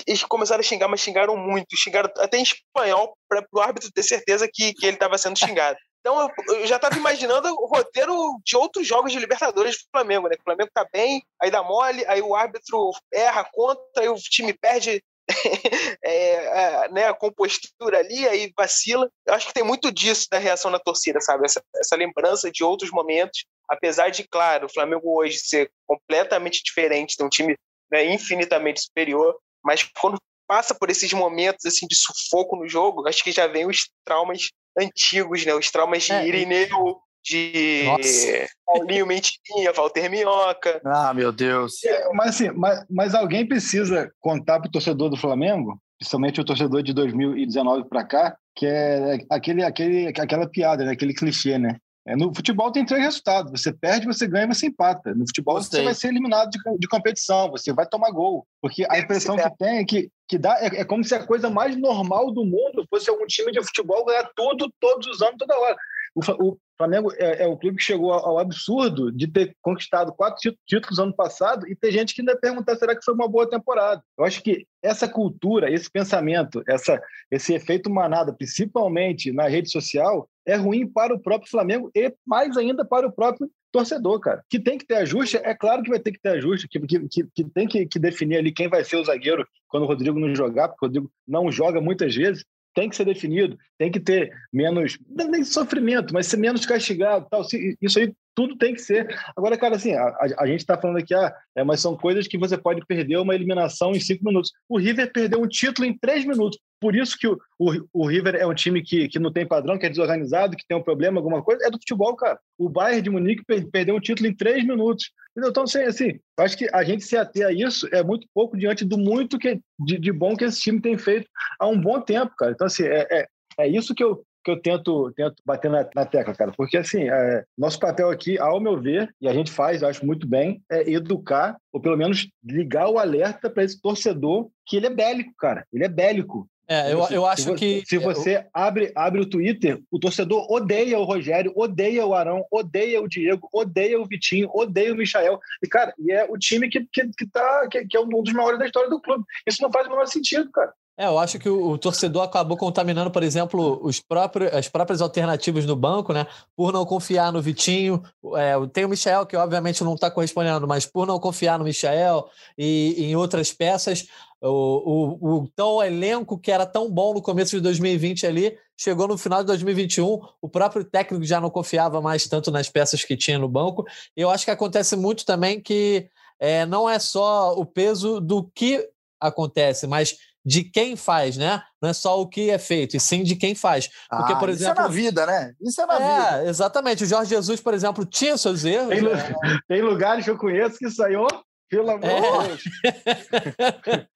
C: eles, começaram a xingar, mas xingaram muito. Xingaram até em espanhol para o árbitro ter certeza que, que ele estava sendo xingado. Então eu, eu já estava imaginando o roteiro de outros jogos de Libertadores do Flamengo, né? O Flamengo tá bem, aí dá mole, aí o árbitro erra conta, aí o time perde é, é, né, a compostura ali, aí vacila. Eu acho que tem muito disso da reação da torcida, sabe? Essa, essa lembrança de outros momentos, apesar de, claro, o Flamengo hoje ser completamente diferente, ter um time né, infinitamente superior, mas quando passa por esses momentos assim de sufoco no jogo, acho que já vem os traumas antigos, né? Os traumas de é. Irineu, de Nossa. Paulinho Mentirinha, Walter Minhoca.
B: Ah, meu Deus.
E: É, mas assim, mas, mas alguém precisa contar para o torcedor do Flamengo, principalmente o torcedor de 2019 para cá, que é aquele, aquele, aquela piada, né? aquele clichê, né? É, no futebol tem três resultados: você perde, você ganha, você empata. No futebol Gostei. você vai ser eliminado de, de, competição, você vai tomar gol. Porque a impressão que tem é que, que dá é, é, como se a coisa mais normal do mundo fosse algum time de futebol ganhar tudo, todos os anos, toda hora. O, Flamengo é, é, o clube que chegou ao, absurdo de ter conquistado quatro títulos ano passado e ter gente que ainda perguntar será que foi uma boa temporada. Eu acho que essa cultura, esse pensamento, essa, esse efeito manada, principalmente na rede social, é ruim para o próprio Flamengo e mais ainda para o próprio torcedor, cara. Que tem que ter ajuste, é claro que vai ter que ter ajuste, que, que, que tem que, que, definir ali quem vai ser o zagueiro quando o Rodrigo não jogar, porque o Rodrigo não joga muitas vezes, tem que ser definido, tem que ter menos, nem sofrimento, mas ser menos castigado. Tal. Isso aí tudo tem que ser. Agora, cara, assim, a, a gente está falando aqui, ah, é, mas são coisas que você pode perder uma eliminação em cinco minutos. O River perdeu um título em três minutos. Por isso que o, o, o, River é um time que, que não tem padrão, que é desorganizado, que tem um problema, alguma coisa, é do futebol, cara. O Bayern de Munique perdeu um título em três minutos. Então, assim, assim, acho que a gente se ater a isso é muito pouco diante do muito que, de, de bom que esse time tem feito há um bom tempo, cara. Então, assim, é, é, é isso que eu, que eu tento, tento bater na, na tecla, cara. Porque, assim, é, nosso papel aqui, ao meu ver, e a gente faz, eu acho muito bem, é educar, ou pelo menos ligar o alerta para esse torcedor que ele é bélico, cara. Ele é bélico.
D: É, eu, eu acho
E: se
D: que.
E: Se você abre, abre o Twitter, o torcedor odeia o Rogério, odeia o Arão, odeia o Diego, odeia o Vitinho, odeia o Michael. E, cara, e é o time que, que, que, tá, que, que é um dos maiores da história do clube. Isso não faz o menor sentido, cara.
D: É, eu acho que o, o, torcedor acabou contaminando, por exemplo, os próprios, as próprias alternativas no banco, né? Por não confiar no Vitinho. É, tem o Michel, que obviamente não está correspondendo, mas por não confiar no Michel e, e em outras peças, o, o, o tão elenco que era tão bom no começo de 2020 ali, chegou no final de 2021, o próprio técnico já não confiava mais tanto nas peças que tinha no banco. E eu acho que acontece muito também que é, não é só o peso do que acontece, mas de quem faz, né? Não é só o que é feito, e sim de quem faz. Porque,
B: ah,
D: por exemplo.
B: Isso é na vida, né? Isso é na
D: é,
B: vida.
D: Exatamente. O Jorge Jesus, por exemplo, tinha seus erros.
E: Tem, né? tem lugares que eu conheço que saiu pelo amor
D: é. de Deus.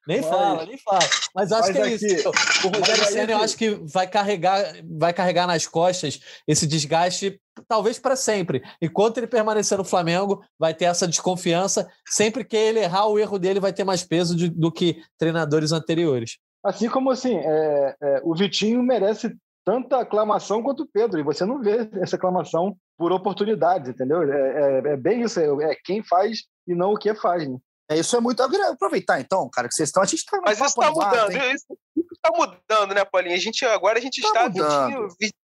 D: nem mas, fala, nem fala. Mas acho que é aqui, isso. O Rogério Senna, eu acho que vai carregar, vai carregar nas costas esse desgaste, talvez para sempre. Enquanto ele permanecer no Flamengo, vai ter essa desconfiança. Sempre que ele errar, o erro dele vai ter mais peso de, do que treinadores anteriores.
E: Assim como assim, é, é, o Vitinho merece tanta aclamação quanto o Pedro, e você não vê essa aclamação por oportunidades, entendeu? É, é, é bem isso, é, é quem faz e não o que faz, né?
B: É, isso é muito. aproveitar, então, cara, que vocês estão. A gente tá
C: Mas isso está mudando, isso está mudando, né, Paulinho? A gente, agora a gente tá está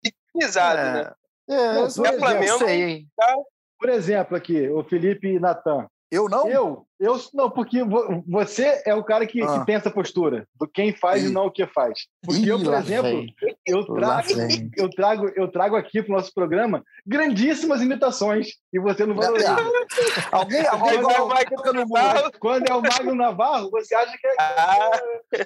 C: vitimizado, é. né?
E: É, é, por, exemplo, Flamengo, sei, tá... por exemplo, aqui, o Felipe e Natan.
B: Eu não?
E: Eu, eu não, porque você é o cara que, ah. que tem essa postura do quem faz Ih. e não o que faz. Porque Ih, eu, por exemplo, eu trago, eu trago, eu trago aqui para o nosso programa grandíssimas imitações e você não valoriza.
B: alguém, alguém igual o Magno Navarro.
E: Quando é o Magno Navarro, você acha que é.
D: Ah.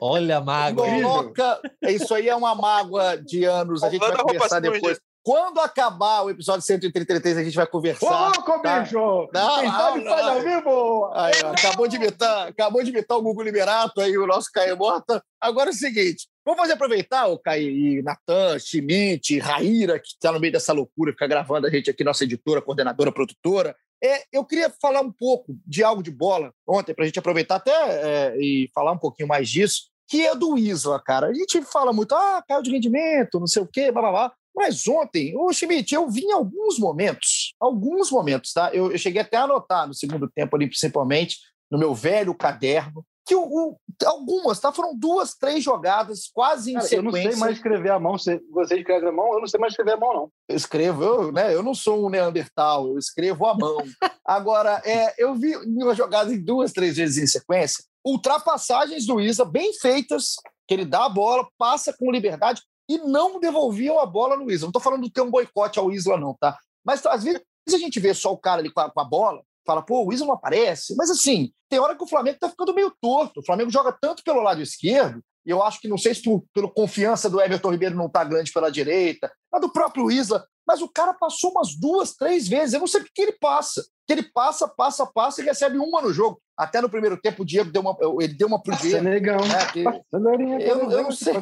D: Olha, mágoa.
B: Coloca... Isso aí é uma mágoa de anos. A gente vai conversar depois. Quando acabar o episódio 133, a gente vai conversar.
E: Ô, tá? bicho! Não, Quem não, não. ao vivo!
B: Aí, ó, acabou, de imitar, acabou de imitar o Google Liberato aí, o nosso Caio Morta. Agora é o seguinte, vamos fazer aproveitar o Caio e Natan, Schmidt, Raíra, que está no meio dessa loucura, fica gravando a gente aqui, nossa editora, coordenadora, produtora. É, eu queria falar um pouco de algo de bola ontem, para a gente aproveitar até é, e falar um pouquinho mais disso, que é do Isla, cara. A gente fala muito, ah, caiu de rendimento, não sei o quê, blá, blá, blá. Mas ontem, o Schmidt, eu vi em alguns momentos, alguns momentos, tá? Eu, eu, cheguei até a anotar no segundo tempo ali, principalmente, no meu velho caderno, que o, o, algumas, tá? Foram duas, três jogadas quase em Cara, sequência.
E: Eu não sei mais escrever a mão. Você, você escreve a mão, eu não sei mais escrever a mão, não.
B: Eu escrevo, eu, né? Eu não sou um Neandertal, eu escrevo a mão. Agora, é, eu vi uma jogada em duas, três vezes em sequência, ultrapassagens do Isa bem feitas, que ele dá a bola, passa com liberdade e não devolviam a bola no Isla. Não estou falando de ter um boicote ao Isla, não, tá? Mas às vezes a gente vê só o cara ali com a, com a bola, fala, pô, o Isla não aparece. Mas assim, tem hora que o Flamengo está ficando meio torto. O Flamengo joga tanto pelo lado esquerdo, e eu acho que não sei se pela confiança do Everton Ribeiro não tá grande pela direita, mas do próprio Isla. Mas o cara passou umas duas, três vezes. Eu não sei o que ele passa. Que ele passa, passa, passa e recebe uma no jogo. Até no primeiro tempo, o Diego deu uma, ele deu uma pro Diego.
E: Negão. Né? Que...
B: Eu, eu, não sei.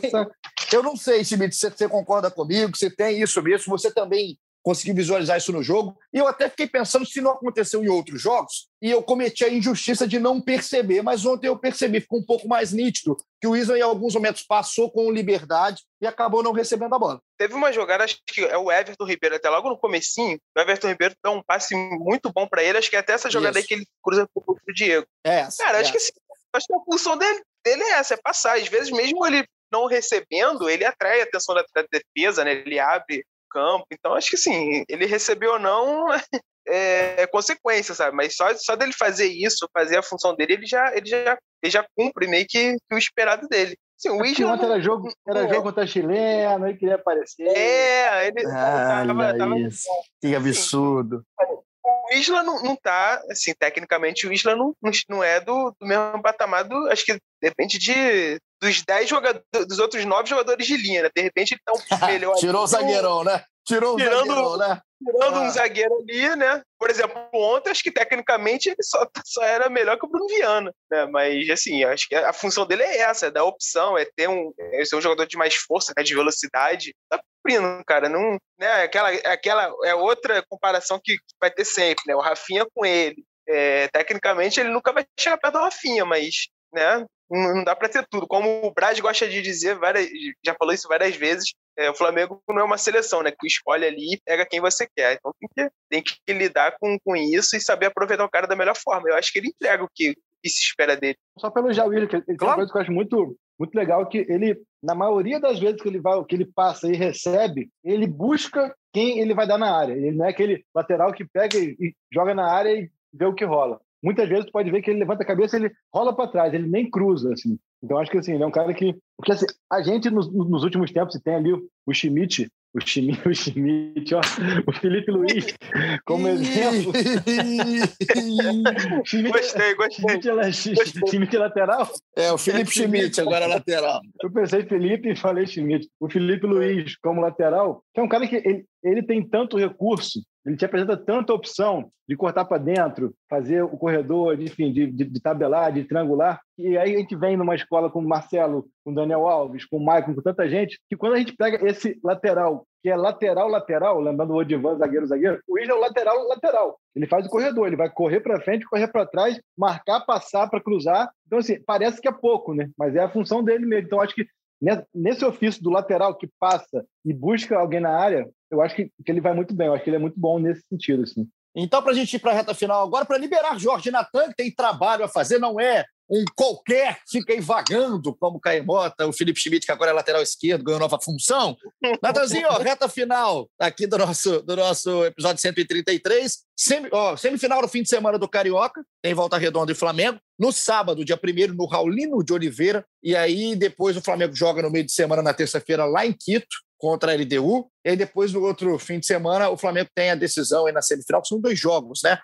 B: Eu não sei, Schmidt, se você concorda comigo, se tem isso mesmo, você também conseguiu visualizar isso no jogo. E eu até fiquei pensando se não aconteceu em outros jogos, e eu cometi a injustiça de não perceber, mas ontem eu percebi, ficou um pouco mais nítido, que o Isla em alguns momentos passou com liberdade e acabou não recebendo a bola.
C: Teve uma jogada, acho que é o Everton Ribeiro, até logo no comecinho, o Everton Ribeiro dá um passe muito bom para ele, acho que é até essa jogada isso. aí que ele cruza pro Diego.
B: É,
C: Cara,
B: é.
C: acho que assim, acho que a função dele, dele é essa, é passar. Às vezes, mesmo ele não recebendo, ele atrai a atenção da, da defesa, né? Ele abre campo. Então, acho que assim, ele recebeu ou não é, é, consequência, sabe? Mas só, só dele fazer isso, fazer a função dele, ele já, ele já, ele já cumpre meio que, que o esperado dele.
E: Sim, o Isla ontem era jogo, era jogo contra a chilena, ele queria aparecer.
C: É, ele
B: ah, tava, tava,
C: isso.
B: Que absurdo.
C: o Isla não, não tá, assim, tecnicamente o Isla não, não é do, do mesmo patamar do, acho que depende de dos 10 jogadores, dos outros 9 jogadores de linha, né? De repente ele tá um melhor.
B: Tirou o zagueirão, né? Tirou o
C: Tirando-
B: zagueirão, né?
C: tirando
B: Ah.
C: um zagueiro ali, né? Por exemplo, ontem acho que tecnicamente ele só, só era melhor que o Bruno Viana, né? Mas assim, acho que a função dele é essa, é dar opção, é ter um, é ser um jogador de mais força, né? de velocidade. Tá cumprindo, cara. Não, né? Aquela, aquela é outra comparação que vai ter sempre, né? O Rafinha com ele. É, tecnicamente ele nunca vai chegar perto do Rafinha, mas né? Não dá para ter tudo. Como o Brad gosta de dizer, várias, já falou isso várias vezes, é, o Flamengo não é uma seleção, né? Que escolhe ali e pega quem você quer. Então tem que, tem que lidar com, com isso e saber aproveitar o cara da melhor forma. Eu acho que ele entrega o que, que se espera dele.
E: Só pelo Willian, que ele tem
B: Claro.
E: uma coisa que eu acho muito, muito legal, que ele, na maioria das vezes que ele vai, que ele passa e recebe, ele busca quem ele vai dar na área. Ele não é aquele lateral que pega e, e joga na área e vê o que rola. Muitas vezes tu pode ver que ele levanta a cabeça e ele rola para trás, ele nem cruza, assim. Então acho que assim, ele é um cara que. Porque assim, a gente nos, nos últimos tempos tem ali o, o Schmidt, o Schmidt, o Schmidt, ó, o Felipe Luiz, como exemplo. Schmidt,
C: Gostei, gostei.
E: Schmidt, é- Schmidt é lateral?
B: É, o Felipe Schmidt, agora lateral.
E: Eu pensei Felipe e falei Schmidt. O Felipe Luiz, como lateral, que é um cara que ele, ele tem tanto recurso, ele te apresenta tanta opção de cortar para dentro, fazer o corredor, de, enfim, de, de, de tabelar, de triangular. E aí a gente vem numa escola com o Marcelo, com o Daniel Alves, com o Maicon, com tanta gente, que quando a gente pega esse lateral, que é lateral-lateral, lembrando o Odivan, zagueiro-zagueiro, o Isla é o lateral-lateral. Ele faz o corredor, ele vai correr para frente, correr para trás, marcar, passar para cruzar. Então, assim, parece que é pouco, né? Mas é a função dele mesmo. Então, acho que ne- nesse ofício do lateral que passa e busca alguém na área, eu acho que, que ele vai muito bem. Eu acho que ele é muito bom nesse sentido, assim.
B: Então, para a gente ir para a reta final agora, para liberar Jorge Natan, que tem trabalho a fazer, não é um qualquer que fica aí vagando, como o Caemota, o Felipe Schmidt, que agora é lateral esquerdo, ganhou nova função. Natanzinho, ó, reta final aqui do nosso, do nosso episódio 133. Semi, ó, semifinal no fim de semana do Carioca, tem Volta Redonda e Flamengo. No sábado, dia 1 no Raulino de Oliveira. E aí, depois o Flamengo joga no meio de semana, na terça-feira, lá em Quito contra a LDU. E aí depois, no outro fim de semana, o Flamengo tem a decisão aí na semifinal, que são dois jogos, né?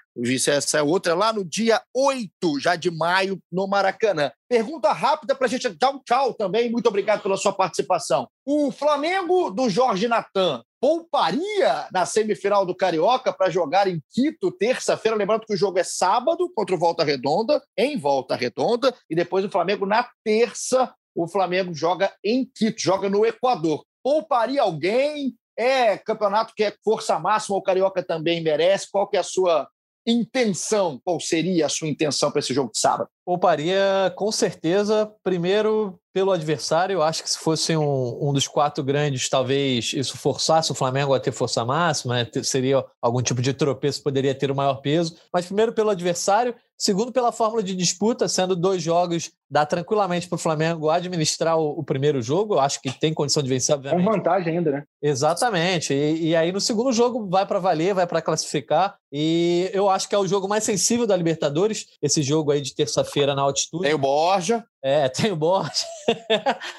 B: Essa é outra lá no dia 8 já de maio, no Maracanã. Pergunta rápida para a gente dar um tchau também. Muito obrigado pela sua participação. O Flamengo do Jorge Natan pouparia na semifinal do Carioca para jogar em Quito, terça-feira. Lembrando que o jogo é sábado contra o Volta Redonda, em Volta Redonda, e depois o Flamengo na terça. O Flamengo joga em Quito, joga no Equador. Pouparia alguém? É campeonato que é força máxima, o Carioca também merece. Qual que é a sua intenção? Qual seria a sua intenção para esse jogo de sábado?
D: Pouparia, com certeza, primeiro pelo adversário. Eu acho que se fosse um, um dos quatro grandes, talvez isso forçasse o Flamengo a ter força máxima, né? Seria algum tipo de tropeço, poderia ter o maior peso. Mas primeiro pelo adversário, segundo pela fórmula de disputa, sendo dois jogos, dá tranquilamente para o Flamengo administrar o, o primeiro jogo. Eu acho que tem condição de vencer,
E: Com
D: obviamente.
E: vantagem ainda, né?
D: Exatamente. E, e aí no segundo jogo vai para valer, vai para classificar. E eu acho que é o jogo mais sensível da Libertadores, esse jogo aí de terça-feira na altitude.
B: Tem o Borja.
D: É, tem o Borja.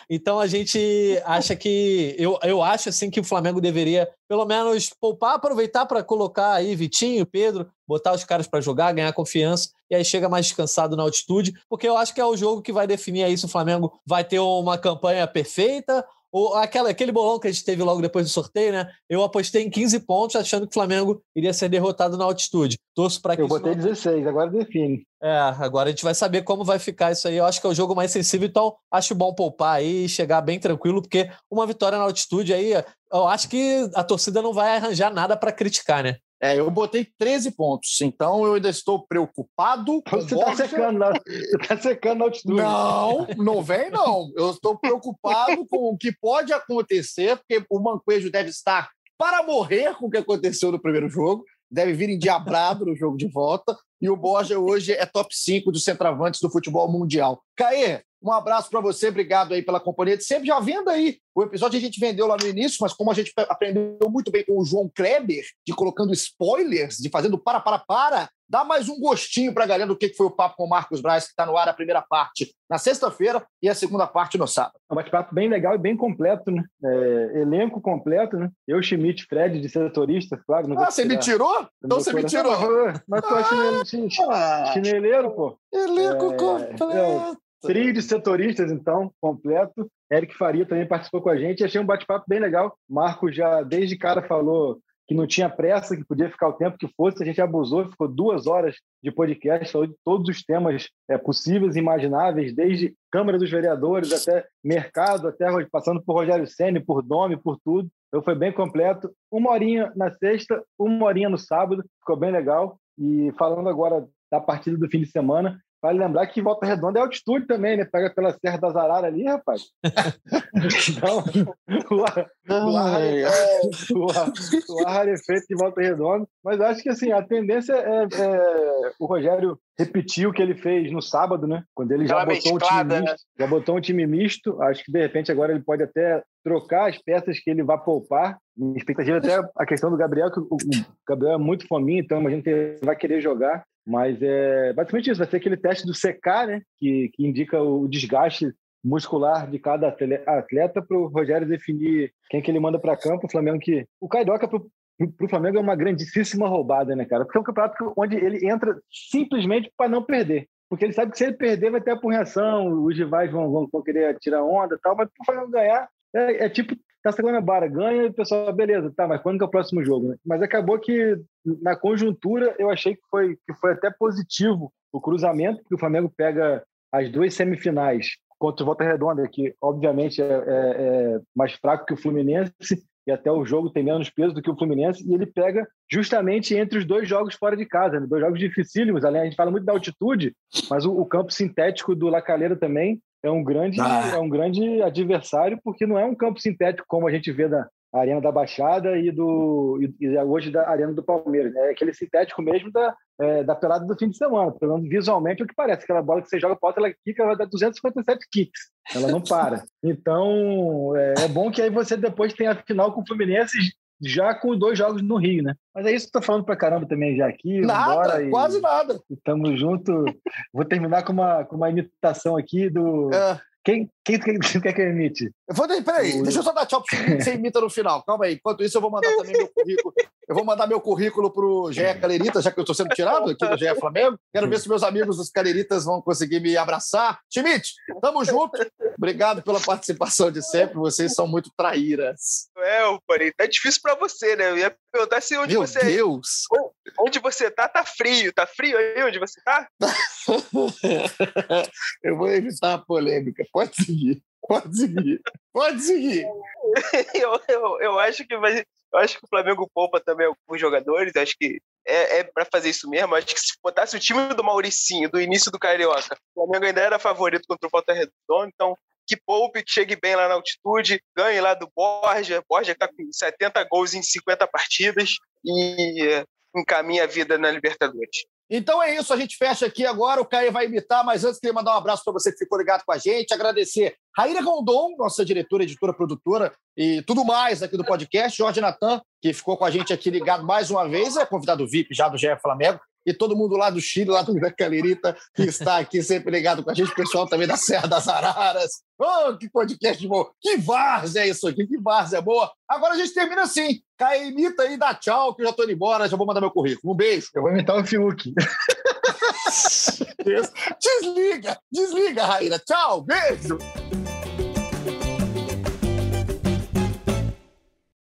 D: então a gente acha que. Eu, eu acho assim que o Flamengo deveria, pelo menos, poupar, aproveitar para colocar aí Vitinho, Pedro, botar os caras para jogar, ganhar confiança, e aí chega mais descansado na altitude, porque eu acho que é o jogo que vai definir aí se o Flamengo vai ter uma campanha perfeita. Ou aquela, aquele bolão que a gente teve logo depois do sorteio, né? Eu apostei em 15 pontos, achando que o Flamengo iria ser derrotado na altitude. Torço para que
E: Eu botei
D: não
E: 16, agora define.
D: é, agora a gente vai saber como vai ficar isso aí. Eu acho que é o jogo mais sensível, então acho bom poupar aí e chegar bem tranquilo, porque uma vitória na altitude aí, eu acho que a torcida não vai arranjar nada para criticar, né?
B: É, eu botei 13 pontos, então eu ainda estou preocupado
E: Você tá
B: Borja.
E: secando, na- você tá secando na altitude.
B: Não, não vem não. Eu estou preocupado com o que pode acontecer, porque o Manquejo deve estar para morrer com o que aconteceu no primeiro jogo, deve vir endiabrado no jogo de volta, e o Borja hoje é top 5 dos centravantes do futebol mundial. Caê, um abraço para você, obrigado aí pela companhia de sempre. Já vendo aí, o episódio a gente vendeu lá no início, mas como a gente aprendeu muito bem com o João Kleber, de colocando spoilers, de fazendo para, para, para, dá mais um gostinho para a galera do que foi o papo com o Marcos Braz, que está no ar a primeira parte na sexta-feira e a segunda parte no sábado.
E: É um bate-papo bem legal e bem completo, né? É, elenco completo, né? Eu, Schmidt, Fred, de setoristas, claro.
B: ah, você me tirou? Então você me tirou.
E: Mas tu é ah, chineleiro, pô.
B: Elenco é, completo.
E: Trio de setoristas, então, completo. Eric Faria também participou com a gente. Achei um bate-papo bem legal. Marco já, desde cara, falou que não tinha pressa, que podia ficar o tempo que fosse. A gente abusou, ficou duas horas de podcast, falou de todos os temas é, possíveis e imagináveis, desde Câmara dos Vereadores até mercado, até passando por Rogério Senni, por Nome, por tudo. Então foi bem completo. Uma horinha na sexta, uma horinha no sábado, ficou bem legal. E falando agora da partida do fim de semana, Vale lembrar que Volta Redonda é altitude também, né? Pega pela Serra das Araras ali, rapaz. então, o ar, o ar, é, o ar, o ar é feito de Volta Redonda. Mas acho que assim, a tendência é, é, o Rogério repetir o que ele fez no sábado, né? Quando ele já botou, um time misto, né? já botou um time misto. Acho que de repente agora ele pode até trocar as peças que ele vai poupar. Minha expectativa é até a questão do Gabriel, que o Gabriel é muito fominho, então imagino que ele vai querer jogar. Mas é basicamente isso, vai ser aquele teste do CK, né? Que, que indica o desgaste muscular de cada atleta para o Rogério definir quem que ele manda para campo. O Flamengo que. O Caidoca para o Flamengo é uma grandíssima roubada, né, cara? Porque é um campeonato onde ele entra simplesmente para não perder. Porque ele sabe que se ele perder vai ter apurreação, os rivais vão, vão, vão querer tirar onda e tal, mas para o Flamengo ganhar é, é tipo Taça Guanabara ganha e o pessoal, beleza, tá, mas quando que é o próximo jogo? Né? Mas acabou que, na conjuntura, eu achei que foi, que foi até positivo o cruzamento, porque o Flamengo pega as duas semifinais contra o Volta Redonda, que obviamente é, é, é, mais fraco que o Fluminense, e até o jogo tem menos peso do que o Fluminense, e ele pega justamente entre os dois jogos fora de casa, né? dois jogos dificílimos. Além, a gente fala muito da altitude, mas o, o campo sintético do Lacaleira também é um grande, ah. é um grande adversário, porque não é um campo sintético como a gente vê da Arena da Baixada e, do, e, e hoje da Arena do Palmeiras. Né? É aquele sintético mesmo da, é, da pelada do fim de semana. Pelo menos visualmente é o que parece. Aquela bola que você joga para ela quica, ela dá 257 kicks. Ela não para. Então, é, é bom que aí você depois tem a final com o Fluminense já com dois jogos no Rio, né? Mas é isso que eu tô falando pra caramba também já aqui.
B: Nada, quase
E: e,
B: nada.
E: Estamos junto. Vou terminar com uma, com uma imitação aqui do. É. Quem, quem, quem, quem quer que eu imite?
B: Eu vou, peraí, o... deixa eu só dar tchau para você imita no final. Calma aí. Enquanto isso, eu vou mandar também meu currículo. Eu vou mandar meu currículo para o GE Calerita, já que eu estou sendo tirado aqui do GE Flamengo. Quero ver se meus amigos os Caleritas vão conseguir me abraçar. Schmidt, tamo junto. Obrigado pela participação de sempre. Vocês são muito traíras.
C: É, o tá difícil para você, né? Eu ia perguntar se onde
B: meu
C: você.
B: Meu Deus!
C: Onde você tá, tá frio. Tá frio aí onde você tá?
B: eu vou evitar a polêmica. Pode seguir. Pode seguir. Pode seguir.
C: eu, eu, eu acho que vai. Eu acho que o Flamengo poupa também alguns jogadores. Acho que é, é para fazer isso mesmo. Acho que se botasse o time do Mauricinho, do início do Carioca, o Flamengo ainda era favorito contra o Volta Redonda. Então, que poupe, que chegue bem lá na altitude, ganhe lá do Borja. Borja está com 70 gols em 50 partidas e encaminha a vida na Libertadores.
B: Então é isso, a gente fecha aqui agora. O Caio vai imitar, mas antes queria mandar um abraço para você que ficou ligado com a gente, agradecer Raíra Gondom, nossa diretora, editora, produtora e tudo mais aqui do podcast, Jorge Natan, que ficou com a gente aqui ligado mais uma vez, é convidado VIP já do GE Flamengo, e todo mundo lá do Chile, lá do Calerita, que está aqui sempre ligado com a gente, o pessoal também da Serra das Araras. Oh, que podcast bom! Que várzea é isso aqui, que várzea é boa! Agora a gente termina assim. Caio, imita aí, dá tchau, que eu já estou indo embora, já vou mandar meu currículo. Um beijo.
E: Eu vou imitar o Fiuk.
B: desliga, desliga, Raíra. Tchau, beijo.